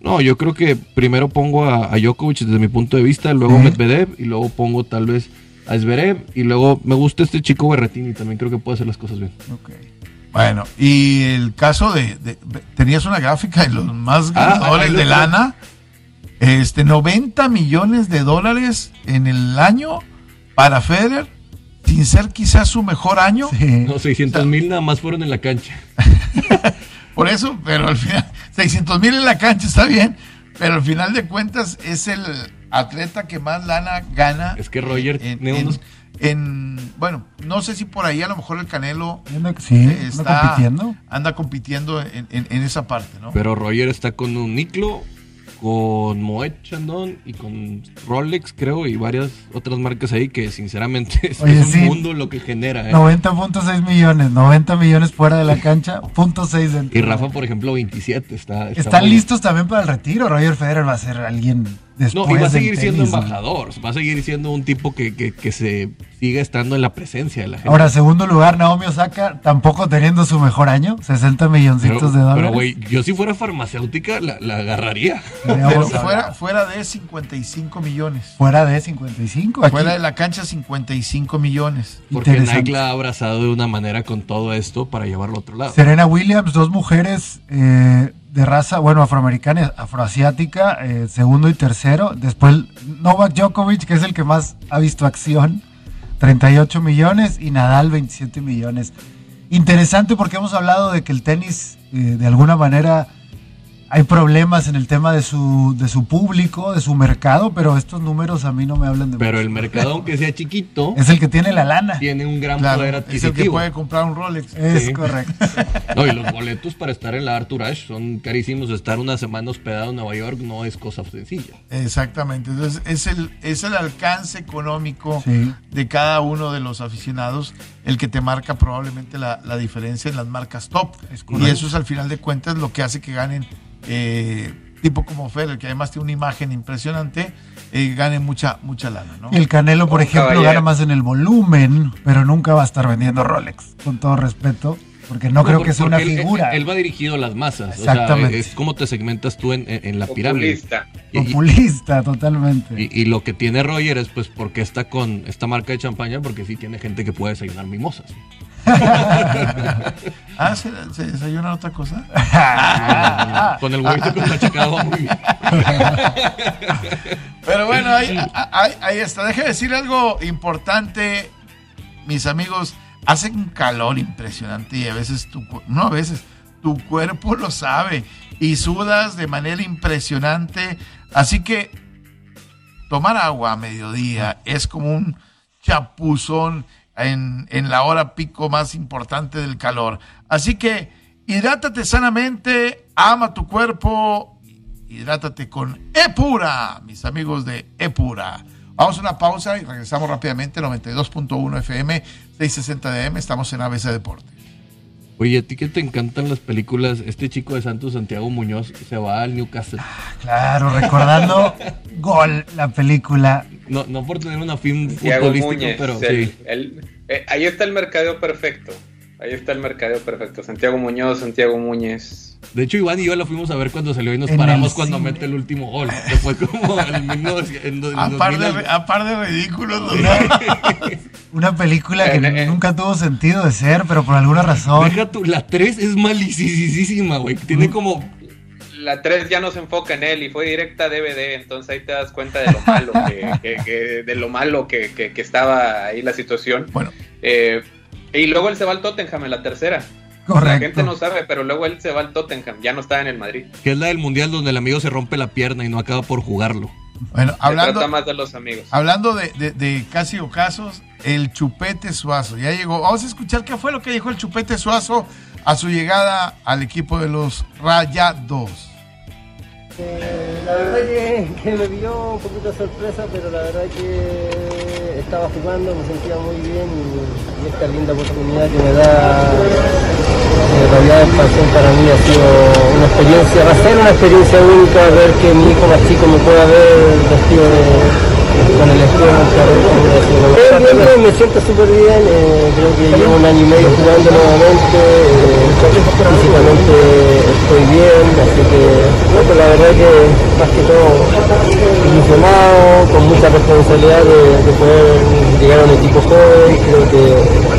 No, yo creo que primero pongo a, Djokovic desde mi punto de vista, luego Medvedev y luego pongo tal vez a Zverev y luego me gusta este chico Berretini, también creo que puede hacer las cosas bien. Okay. Bueno, y el caso de, tenías una gráfica de los más ah, ganadores de lana, este 90 millones de dólares en el año para Federer, sin ser quizás su mejor año. No, 600 mil nada más fueron en la cancha. (laughs) Por eso, pero al final, 600 mil en la cancha está bien, pero al final de cuentas es el atleta que más lana gana. Es que Roger tiene unos en bueno, no sé si por ahí a lo mejor el Canelo sí, está compitiendo, anda compitiendo en, en, esa parte, ¿no? Pero Roger está con un Niclo, con Moet Chandon y con Rolex, creo, y varias otras marcas ahí que sinceramente (laughs) es, un mundo lo que genera. ¿eh? 90.6 millones, 90 millones fuera de la cancha, punto 6 Y Rafa, por ejemplo, 27 está. Están listos también para el retiro. Roger Federer va a ser alguien no, y va a seguir siendo embajador, va a seguir siendo un tipo que, que, se siga estando en la presencia de la gente. Ahora, segundo lugar, Naomi Osaka, tampoco teniendo su mejor año, 60 milloncitos de dólares. Pero, güey, yo si fuera farmacéutica la, agarraría. Pero fuera, fuera de 55 millones. Fuera de 55. Fuera de la cancha, 55 millones. Porque Nike la ha abrazado de una manera con todo esto para llevarlo a otro lado. Serena Williams, dos mujeres... Eh, de raza, bueno, afroamericana, afroasiática, eh, segundo y tercero. Después Novak Djokovic, que es el que más ha visto acción, 38 millones, y Nadal 27 millones. Interesante porque hemos hablado de que el tenis, eh, de alguna manera, hay problemas en el tema de su, de su público, de su mercado, pero estos números a mí no me hablan de Pero el mercado, aunque sea chiquito, (laughs) es el que tiene la lana. Tiene un gran poder adquisitivo. Es el que puede comprar un Rolex. Es correcto. (laughs) No, y los boletos para estar en la Arthur Ashe son carísimos. Estar una semana hospedado en Nueva York no es cosa sencilla. Exactamente. Entonces, es el, es el alcance económico de cada uno de los aficionados el que te marca probablemente la, la diferencia en las marcas top. y eso es al final de cuentas lo que hace que ganen eh, tipo como Federer, que además tiene una imagen impresionante, eh, gane mucha, mucha lana. ¿no? El Canelo, por ejemplo, gana más en el volumen, pero nunca va a estar vendiendo Rolex, con todo respeto. Porque no, creo que sea una figura. Él, va dirigido a las masas. Exactamente. es como te segmentas tú en, en la pirámide. Populista, totalmente. Y, lo que tiene Roger es pues porque está con esta marca de champaña, porque sí tiene gente que puede desayunar mimosas. (laughs) ah, ¿se, ¿se, desayuna otra cosa? (laughs) con el huevito con machacado muy bien. (laughs) Pero bueno, ahí, ahí, está. Déjeme decir algo importante, mis amigos. Hace un calor impresionante y a veces tu, no a veces, tu cuerpo lo sabe y sudas de manera impresionante. Así que tomar agua a mediodía es como un chapuzón en, la hora pico más importante del calor. Así que hidrátate sanamente, ama tu cuerpo, hidrátate con Epura, mis amigos de Epura. Vamos a una pausa y regresamos rápidamente, 92.1 FM, 660 DM, estamos en ABC Deportes. Oye, a ti que te encantan las películas, este chico de Santos, Santiago Muñoz, se va al Newcastle. Ah, claro, recordando Gol, la película. No, no por tener una film futbolístico, pero sí. Eh, ahí está el mercadeo perfecto. Ahí está el mercadeo perfecto. Santiago Muñoz, Santiago Muñez. De hecho, Iván y yo lo fuimos a ver cuando salió y nos paramos cuando mete el último gol. Que fue como (laughs) el a, par de, a par de ridículos. (laughs) Una película que eh, eh, nunca tuvo sentido de ser, pero por alguna razón. Deja tú, la 3 es malicisísima, güey. Tiene como la 3 ya no se enfoca en él y fue directa a DVD, entonces ahí te das cuenta de lo malo que, de lo malo que, estaba ahí la situación. Bueno. Eh, y luego él se va al Tottenham en la tercera. La gente no sabe, pero luego él se va al Tottenham, ya no está en el Madrid. Que es la del mundial donde el amigo se rompe la pierna y no acaba por jugarlo. Bueno, hablando, más de los amigos. Hablando de, de, casi ocasos, el Chupete Suazo ya llegó. Vamos a escuchar qué fue lo que dijo el Chupete Suazo a su llegada al equipo de los Rayados. Eh, la verdad que, me vio un poquito sorpresa, pero la verdad que estaba jugando, me sentía muy bien y, esta linda oportunidad que me da en realidad expansión para mí ha sido una experiencia, va a ser una experiencia única ver que mi hijo más chico me pueda ver vestido de con el bien, me siento súper bien, eh, creo que llevo un año y medio jugando nuevamente, eh, físicamente estoy bien, así que la verdad que más que todo ilusionado, con mucha responsabilidad de, de poder llegar a un equipo joven, creo que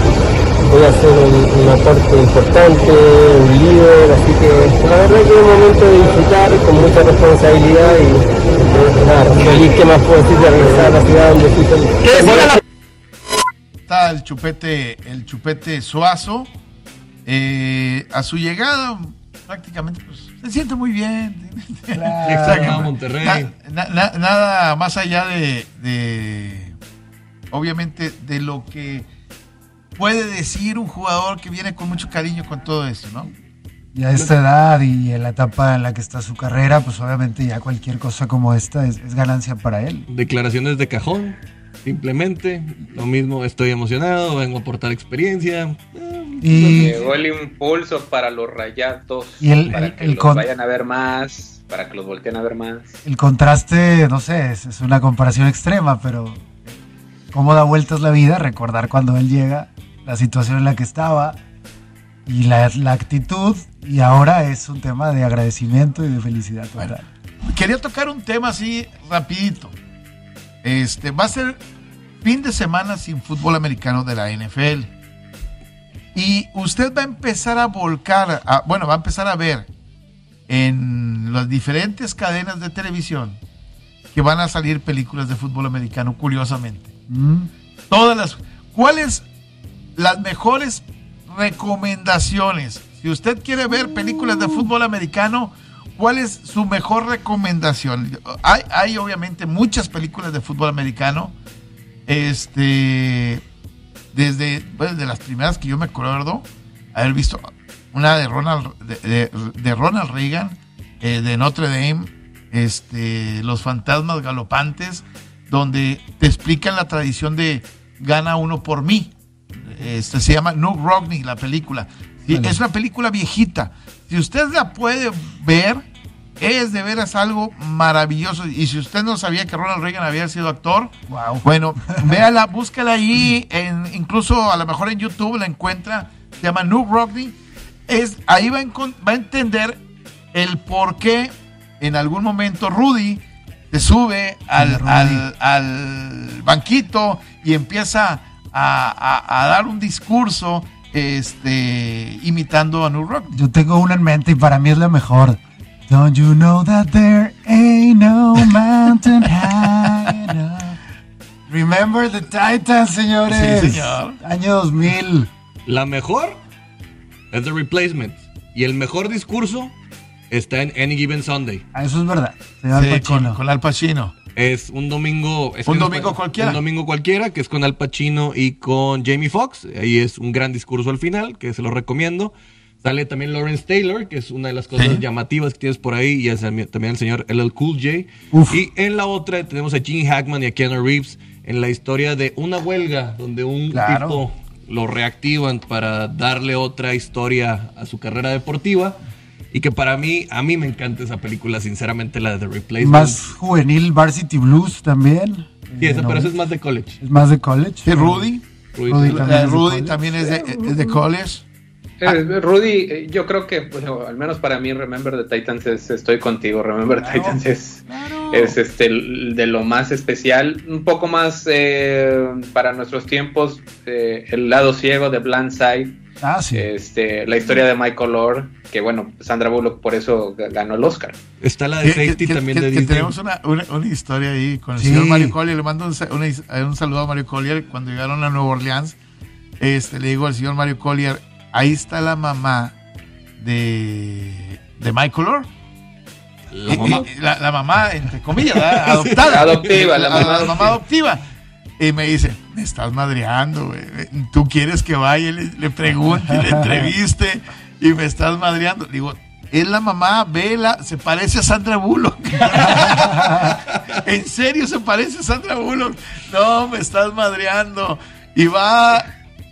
voy a ser un, aporte importante, un líder, así que la verdad que es un momento de disfrutar con mucha responsabilidad y nada, feliz que más puedo decir de regresar a la ciudad donde fui feliz. Está el chupete, el chupete Suazo. Eh, a su llegada, prácticamente pues, se siente muy bien. Claro, (laughs) Monterrey. nada más allá de, de, obviamente, de lo que puede decir un jugador que viene con mucho cariño con todo eso, ¿no? Y a esta edad y en la etapa en la que está su carrera, pues obviamente ya cualquier cosa como esta es, ganancia para él. Declaraciones de cajón, simplemente. Lo mismo, estoy emocionado, vengo a aportar experiencia. Y llegó el impulso para los rayados, y el, para que los vayan a ver más, para que los volteen a ver más. El contraste, no sé, es una comparación extrema, pero cómo da vueltas la vida recordar cuando él llega la situación en la que estaba y la, actitud y ahora es un tema de agradecimiento y de felicidad quería tocar un tema así rapidito. Este va a ser fin de semana sin fútbol americano de la NFL. Y usted va a empezar a volcar, bueno, va a empezar a ver en las diferentes cadenas de televisión que van a salir películas de fútbol americano, curiosamente. Mm. Todas las. ¿Cuáles las mejores recomendaciones. Si usted quiere ver películas de fútbol americano, ¿cuál es su mejor recomendación? Hay, hay obviamente muchas películas de fútbol americano. Este, desde, pues, de las primeras que yo me acuerdo, haber visto una de Ronald, de, Ronald Reagan, eh, de Notre Dame, este, Los Fantasmas Galopantes, donde te explican la tradición de Gana uno por mí. Este, se llama No Rockney, la película. Es una película viejita. Si usted la puede ver, es de veras algo maravilloso. Y si usted no sabía que Ronald Reagan había sido actor, bueno, (laughs) véala, búscala ahí, en, incluso a lo mejor en YouTube la encuentra, se llama Noob Rockney. Es, ahí va a, va a entender el por qué en algún momento Rudy se sube al, al, banquito y empieza a, a, dar un discurso este, imitando a Noob Rockney. Yo tengo una en mente y para mí es la mejor. Don't you know that there ain't no mountain high enough? Remember the Titans, señores. Sí, señor. Año 2000. La mejor es The Replacement. Y el mejor discurso está en Any Given Sunday. Ah, eso es verdad. Sí, con Al Pacino. Es un domingo. un domingo cualquiera. Un domingo cualquiera, que es con Al Pacino y con Jamie Foxx. Ahí es un gran discurso al final, que se lo recomiendo. Sale también Lawrence Taylor, que es una de las cosas llamativas que tienes por ahí, y también el señor LL Cool J. Y en la otra tenemos a Gene Hackman y a Keanu Reeves en la historia de una huelga, donde un tipo lo reactivan para darle otra historia a su carrera deportiva. Y que para mí, a mí me encanta esa película, sinceramente, la de The Replacement. Más juvenil, Varsity Blues también. Sí, esa, pero esa es más de college. Es más de college. ¿Y Rudy? Rudy, también, es de, es de college. Eh, Rudy, eh, yo creo que, bueno, al menos para mí, Remember the Titans es, estoy contigo. Remember the Titans es, es este, de lo más especial. Un poco más eh, para nuestros tiempos, el lado ciego de Blind Side. Ah, sí. Este, la historia de Michael Lord, que bueno, Sandra Bullock por eso ganó el Oscar. Está la de Safety también de Disney. Tenemos una, una, historia ahí con el señor Mario Collier. Le mando un, un, saludo a Mario Collier cuando llegaron a Nueva Orleans. Este, le digo al señor Mario Collier, ahí está la mamá de, de Michael Orr. La mamá. la, mamá, entre comillas, (laughs) adoptada. adoptiva, la, mamá, adoptiva. Y me dice, me estás madreando, güey. Tú quieres que vaya le, pregunte, le (laughs) entreviste y me estás madreando. digo, es la mamá, vela, se parece a Sandra Bullock. (laughs) en serio se parece a Sandra Bullock. No, me estás madreando. Y va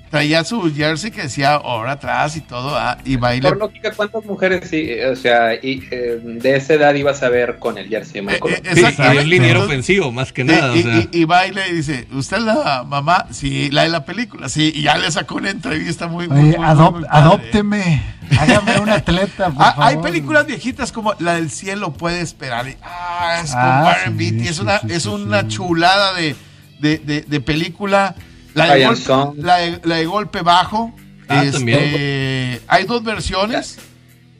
traía su jersey que decía ahora atrás y todo, ah, y baile. Por lógica, ¿cuántas mujeres sí, o sea, y, eh, de esa edad ibas a ver con el jersey de Michael? Eh, eh el liniero ofensivo, más que nada. Y, y, baile y dice, ¿usted es la mamá? Sí, la de la película, sí, y ya le sacó una entrevista muy, muy, Adópteme, hágame un atleta, por ah, Hay películas viejitas como La del cielo puede esperar. ah, es con ah, es una, es una chulada de, de, de, de película la de, golpe, la, de, golpe, bajo. Ah, este, hay dos versiones.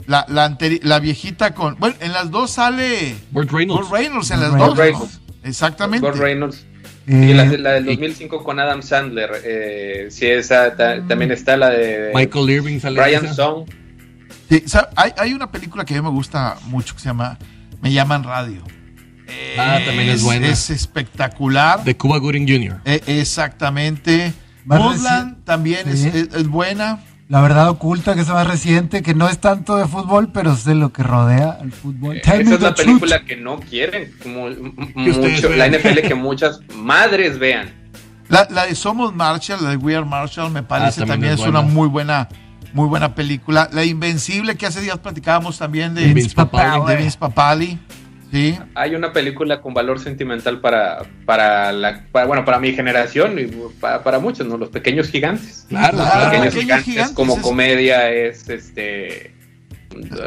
La, la, la, viejita con. Bueno, en las dos sale. Burt Reynolds. Reynolds en las dos. Exactamente. Burt Reynolds. y la, la, del 2005 con Adam Sandler. Eh, sí, esa también está la de. Michael Irving sale. Brian Song. Sí, hay, hay una película que a mí me gusta mucho que se llama Me llaman radio ah, también es buena. Es espectacular. De Cuba Gooding Jr. E, exactamente. Woodland también es, buena. La verdad oculta, que es más reciente, que no es tanto de fútbol, pero es de lo que rodea el fútbol. Eh, esa es la película que no quieren, como (laughs) mucho, la NFL que muchas madres vean. La, de Somos Marshall, la de We Are Marshall, me parece ah, también, es, una muy buena, muy buena película. La Invencible, que hace días platicábamos también de Vince De Vince Papali. Hay una película con valor sentimental para, para la, bueno, para mi generación y para, muchos, ¿no? Los pequeños gigantes. Claro, Los pequeños, gigantes, como comedia es este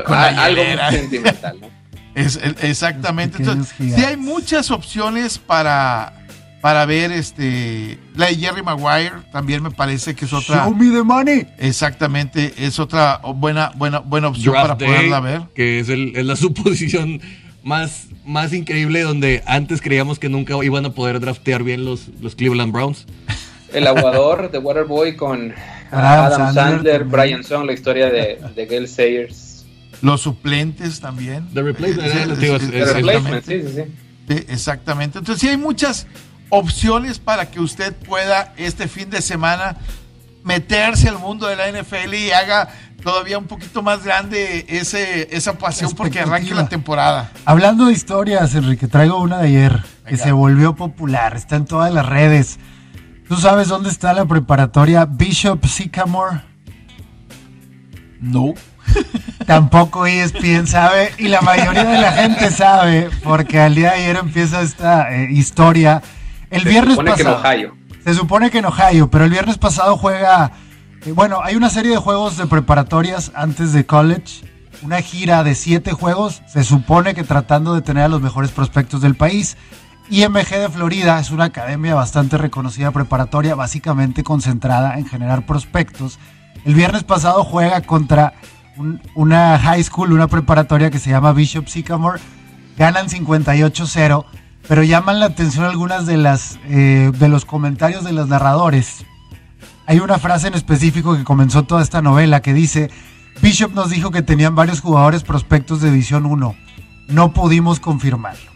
algo sentimental, ¿no? Es, exactamente. Entonces, sí hay muchas opciones para, para ver este la de Jerry Maguire también me parece que es otra Show me the money. exactamente es otra buena buena buena opción para poderla ver que es, el, es la (laughs) suposición más, más increíble donde antes creíamos que nunca iban a poder draftear bien los, los Cleveland Browns. El aguador de Waterboy con Adam, Sandler, Brian Song, la historia de, de Gail Sayers. Los suplentes también. The replacement, sí, sí, sí. Exactamente. Entonces sí hay muchas opciones para que usted pueda este fin de semana meterse al mundo de la NFL y haga todavía un poquito más grande ese, esa pasión porque arranque la temporada. Hablando de historias, Enrique, traigo una de ayer que se volvió popular, está en todas las redes. ¿Tú sabes dónde está la preparatoria Bishop Sycamore? No. (laughs) Tampoco ESPN sabe y la mayoría de la gente sabe porque al día de ayer empieza esta eh, historia. El viernes pasado. Se supone que en Ohio, pero el viernes pasado juega eh, bueno, hay una serie de juegos de preparatorias antes de college. Una gira de siete juegos, se supone que tratando de tener a los mejores prospectos del país. IMG de Florida es una academia bastante reconocida preparatoria, básicamente concentrada en generar prospectos. El viernes pasado juega contra una high school, una preparatoria que se llama Bishop Sycamore. Ganan 58-0, pero llaman la atención algunas de las eh, de los comentarios de los narradores hay una frase en específico que comenzó toda esta novela que dice, Bishop nos dijo que tenían varios jugadores prospectos de División 1. No pudimos confirmarlo.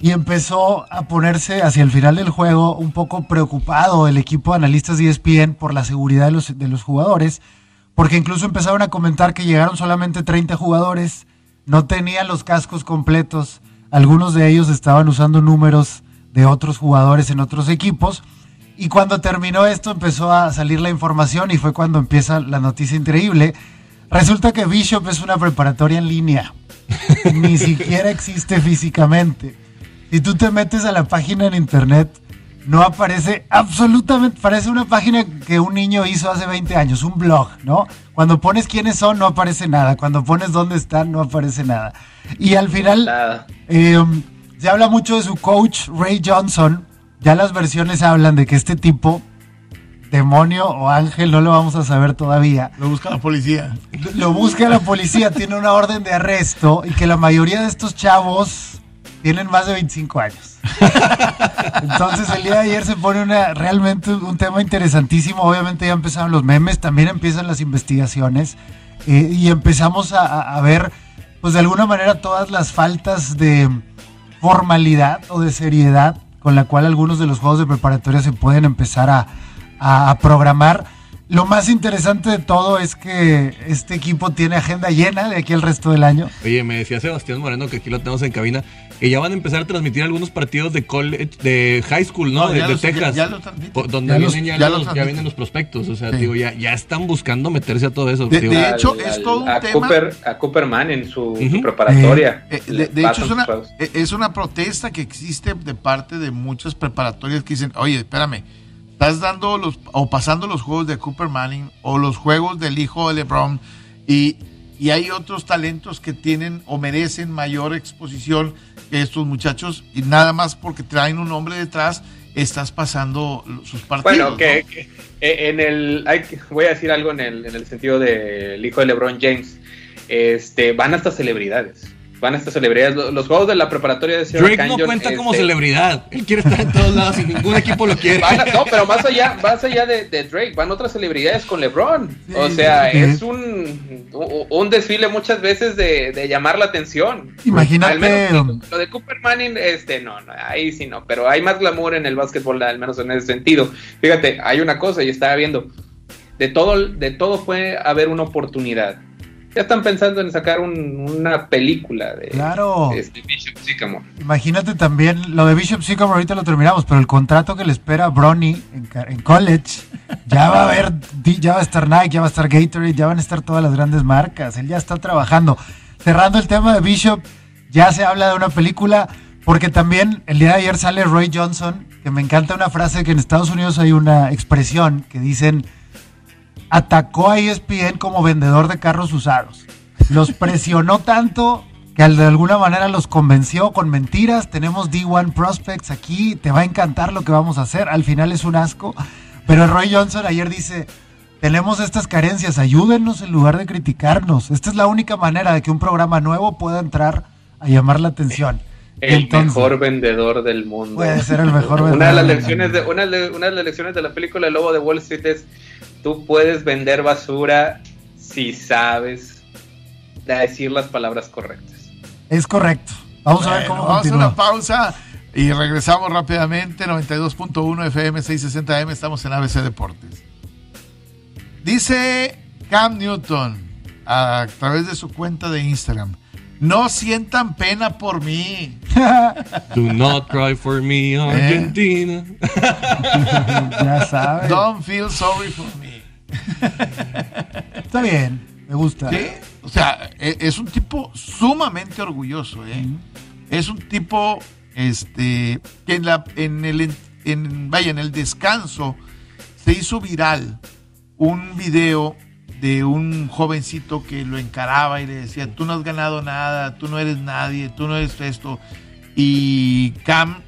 Y empezó a ponerse hacia el final del juego un poco preocupado el equipo de analistas de ESPN por la seguridad de los, de los jugadores, porque incluso empezaron a comentar que llegaron solamente 30 jugadores, no tenían los cascos completos, algunos de ellos estaban usando números de otros jugadores en otros equipos y cuando terminó esto empezó a salir la información y fue cuando empieza la noticia increíble. Resulta que Bishop es una preparatoria en línea. (laughs) Ni siquiera existe físicamente. Si tú te metes a la página en internet, no aparece absolutamente, parece una página que un niño hizo hace 20 años, un blog, ¿no? Cuando pones quiénes son, no aparece nada. Cuando pones dónde están, no aparece nada. Y al final, eh, se habla mucho de su coach, Ray Johnson, ya las versiones hablan de que este tipo, demonio o ángel, no lo vamos a saber todavía. Lo busca la policía. Lo busca la policía, tiene una orden de arresto y que la mayoría de estos chavos tienen más de 25 años. Entonces el día de ayer se pone una, realmente un tema interesantísimo. Obviamente ya empezaron los memes, también empiezan las investigaciones eh, y empezamos a, a ver, pues de alguna manera, todas las faltas de formalidad o de seriedad con la cual algunos de los juegos de preparatoria se pueden empezar a, programar. Lo más interesante de todo es que este equipo tiene agenda llena de aquí el resto del año. Oye, me decía Sebastián Moreno, que aquí lo tenemos en cabina, que ya van a empezar a transmitir algunos partidos de college, de high school, ¿no? de, Texas. Ya, donde vienen, ya, los, vienen los prospectos. O sea, digo, ya, ya están buscando meterse a todo eso. De, hecho, es todo un a tema. Cooper, a Cooperman en su, preparatoria. Eh, eh, de, hecho, es una, eh, es una protesta que existe de parte de muchas preparatorias que dicen, oye, espérame estás dando los o pasando los juegos de Cooper Manning o los juegos del hijo de LeBron y, y hay otros talentos que tienen o merecen mayor exposición que estos muchachos y nada más porque traen un hombre detrás estás pasando sus partidos. Bueno, que, eh, en el hay, voy a decir algo en el, en el sentido del hijo de LeBron James. Este, van hasta celebridades van a estas celebridades. Los, juegos de la preparatoria de Sierra Drake no cuenta como este, celebridad. Él quiere estar en todos lados y ningún equipo lo quiere. no, pero más allá, más allá de, Drake, van otras celebridades con LeBron. o sea, es un, un desfile muchas veces de, llamar la atención. Imagínate. lo de Cooper Manning, este, no, no, ahí sí no. Pero hay más glamour en el básquetbol, al menos en ese sentido. Fíjate, hay una cosa, y estaba viendo. De todo, de todo puede haber una oportunidad ya están pensando en sacar una película de claro. este Bishop Sycamore. Imagínate también, lo de Bishop Sycamore ahorita lo terminamos, pero el contrato que le espera a Bronny en, college, ya va a haber, ya va a estar Nike, ya va a estar Gatorade, ya van a estar todas las grandes marcas, él ya está trabajando. Cerrando el tema de Bishop, ya se habla de una película, porque también el día de ayer sale Roy Johnson, que me encanta una frase que en Estados Unidos hay una expresión que dicen atacó a ESPN como vendedor de carros usados. Los presionó tanto que de alguna manera los convenció con mentiras. Tenemos D1 Prospects aquí, te va a encantar lo que vamos a hacer. Al final es un asco. Pero Roy Johnson ayer dice, tenemos estas carencias, ayúdenos en lugar de criticarnos. Esta es la única manera de que un programa nuevo pueda entrar a llamar la atención. El mejor vendedor del mundo. Puede ser el mejor vendedor. Una de las lecciones de, una de, una de las lecciones de la película El Lobo de Wall Street es tú puedes vender basura si sabes decir las palabras correctas. Es correcto. Vamos a ver cómo Vamos a una pausa y regresamos rápidamente. 92.1 FM 660 M. Estamos en ABC Deportes. Dice Cam Newton a través de su cuenta de Instagram. No sientan pena por mí. (laughs) Do not cry for me, Argentina. (laughs) ya sabes. Don't feel sorry for me. (laughs) Está bien, me gusta. ¿Sí? O sea, e, es un tipo sumamente orgulloso, ¿eh? Es un tipo este que en la en el en, vaya en el descanso se hizo viral un video de un jovencito que lo encaraba y le decía, tú no has ganado nada, tú no eres nadie, tú no eres esto. Y Cam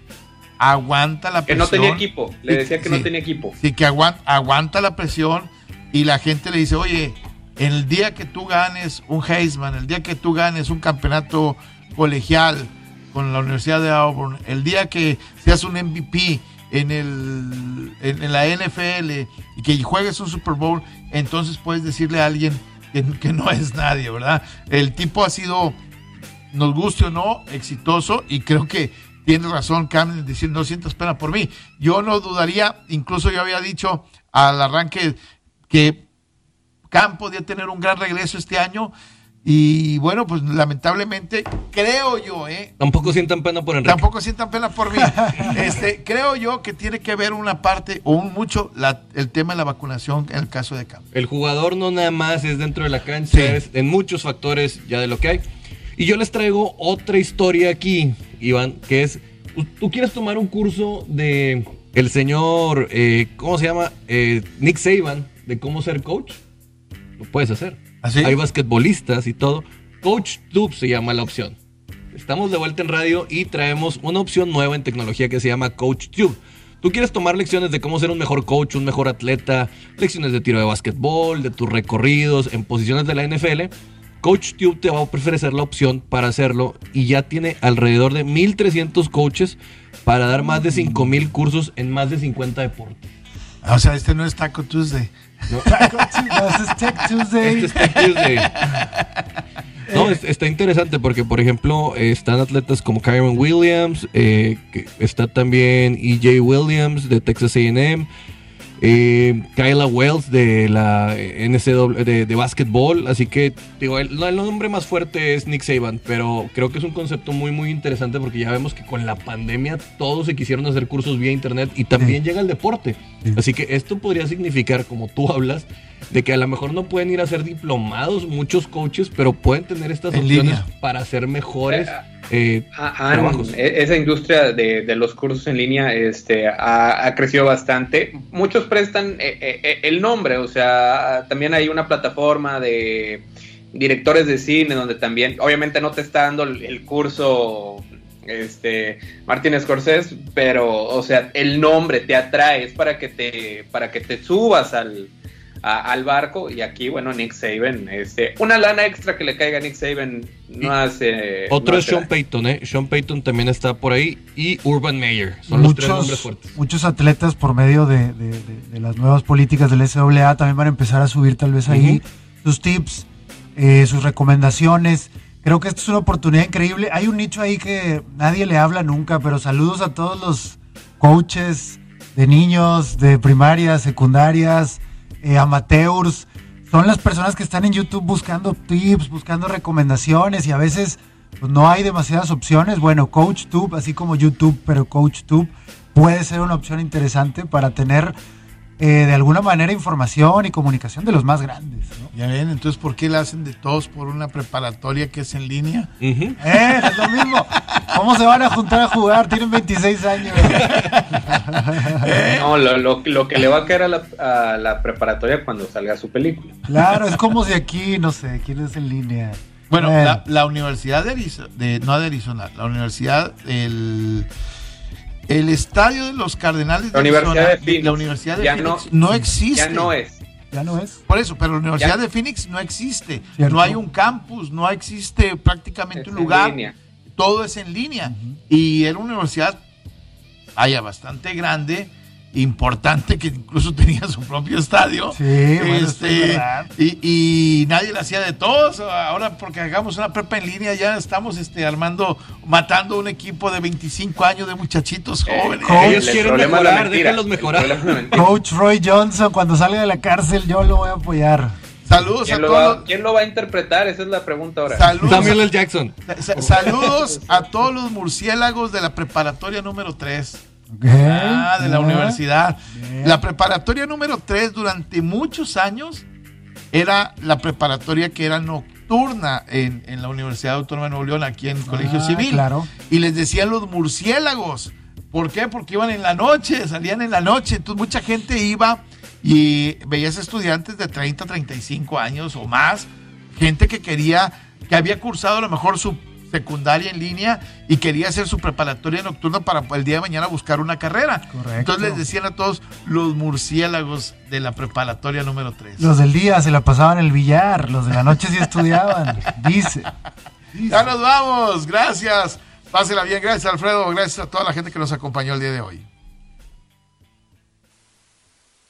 aguanta la presión. Que no tenía equipo, le decía que no tenía equipo. Sí, que aguanta, aguanta la presión y la gente le dice, oye, el día que tú ganes un Heisman, el día que tú ganes un campeonato colegial con la Universidad de Auburn, el día que seas un MVP, en, el, en, la NFL y que juegues un Super Bowl, entonces puedes decirle a alguien que, no es nadie, ¿verdad? El tipo ha sido, nos guste o no, exitoso y creo que tiene razón Cam en decir no sientas pena por mí. Yo no dudaría, incluso yo había dicho al arranque que Cam podía tener un gran regreso este año y bueno, pues lamentablemente, creo yo, ¿eh? Tampoco sientan pena por Enrique. Tampoco sientan pena por mí. (laughs) este, creo yo que tiene que ver una parte, o un mucho, el tema de la vacunación en el caso de campo. El jugador no nada más es dentro de la cancha, es en muchos factores ya de lo que hay. Y yo les traigo otra historia aquí, Iván, que es, tú quieres tomar un curso de el señor, eh, ¿cómo se llama? Eh, Nick Saban, de cómo ser coach. Lo puedes hacer. ¿Ah, Hay basquetbolistas y todo. Coach Tube se llama la opción. Estamos de vuelta en radio y traemos una opción nueva en tecnología que se llama Coach Tube. Tú quieres tomar lecciones de cómo ser un mejor coach, un mejor atleta, lecciones de tiro de basquetbol, de tus recorridos en posiciones de la NFL. Coach Tube te va a ofrecer la opción para hacerlo y ya tiene alrededor de 1300 coaches para dar más de 5000 cursos en más de 50 deportes. O sea, este no es Taco Tuesday. No, (laughs) es Tech Tuesday. Este es Tech Tuesday. (laughs) No, está interesante porque, por ejemplo, están atletas como Kyron Williams, eh, está también EJ Williams de Texas AM, eh, Kyla Wells de la NCAA de, de básquetbol. Así que, digo, el, el, nombre más fuerte es Nick Saban, pero creo que es un concepto muy, muy interesante porque ya vemos que con la pandemia todos se quisieron hacer cursos vía internet y también llega el deporte. Así que esto podría significar, como tú hablas, de que a lo mejor no pueden ir a ser diplomados muchos coaches, pero pueden tener estas opciones para ser mejores. Eh, eh, ah, ah, e-, esa industria de, los cursos en línea este, ha, crecido bastante. Muchos prestan eh, eh, el nombre, o sea, también hay una plataforma de directores de cine donde también, obviamente no te está dando el, curso este Martín Scorsese, pero o sea, el nombre te atrae, es para que te para que te subas al, al barco. Y aquí, bueno, Nick Saban, este, una lana extra que le caiga a Nick Saban no hace. Otro es Sean Payton, ¿eh? Sean Payton también está por ahí. Y Urban Meyer. Son muchos, los tres nombres fuertes. Muchos atletas, por medio de, las nuevas políticas del SAA, también van a empezar a subir, tal vez ahí, sus tips, eh, sus recomendaciones. Creo que esta es una oportunidad increíble. Hay un nicho ahí que nadie le habla nunca, pero saludos a todos los coaches de niños, de primarias, secundarias, eh, amateurs, son las personas que están en YouTube buscando tips, buscando recomendaciones y a veces pues, no hay demasiadas opciones. Bueno, CoachTube, así como YouTube, pero CoachTube puede ser una opción interesante para tener eh, de alguna manera información y comunicación de los más grandes. Ya ven, entonces, ¿por qué la hacen de todos por una preparatoria que es en línea? eh, es lo mismo. ¿Cómo se van a juntar a jugar? Tienen 26 años. (laughs) No, lo, que le va a caer a la, preparatoria cuando salga su película. Claro, es como si aquí, no sé, ¿quién es en línea? Bueno, la, Universidad de Arizona, no de Arizona, la Universidad, el el estadio de los Cardenales la Universidad de Phoenix, la Universidad de Phoenix no, existe. Ya no es. Ya no es. Por eso, pero la Universidad de Phoenix no existe. No hay un campus, no existe prácticamente un lugar. Todo es en línea. Y era una universidad, haya bastante grande. Importante que incluso (laughs) tenía su propio estadio. Sí, bueno, este, y, y, nadie le hacía de todos. Ahora, porque hagamos una prepa en línea, ya estamos este, armando, matando un equipo de 25 años de muchachitos eh, jóvenes. Ellos quieren mejorar, déjenlos mejorar. Coach Roy Johnson, cuando salga de la cárcel, yo lo voy a apoyar. Saludos a todos. ¿Quién lo va a interpretar? Esa es la pregunta ahora. Saludos Samuel L. Jackson. saludos a todos los murciélagos de la preparatoria número 3. Ah, de la universidad. La preparatoria número 3 durante muchos años era la preparatoria que era nocturna en, la Universidad Autónoma de Nuevo León, aquí en el Colegio ah, Civil. Claro. Y les decían los murciélagos. ¿Por qué? Porque iban en la noche, salían en la noche. Entonces mucha gente iba y veías estudiantes de 30, 35 años o más, gente que quería, que había cursado a lo mejor su secundaria en línea y quería hacer su preparatoria nocturna para el día de mañana buscar una carrera. Correcto. Entonces les decían a todos los murciélagos de la preparatoria número 3. Los del día se la pasaban en el billar, los de la noche sí estudiaban, (laughs) dice. Ya nos vamos, gracias. Pásela bien, gracias Alfredo, gracias a toda la gente que nos acompañó el día de hoy.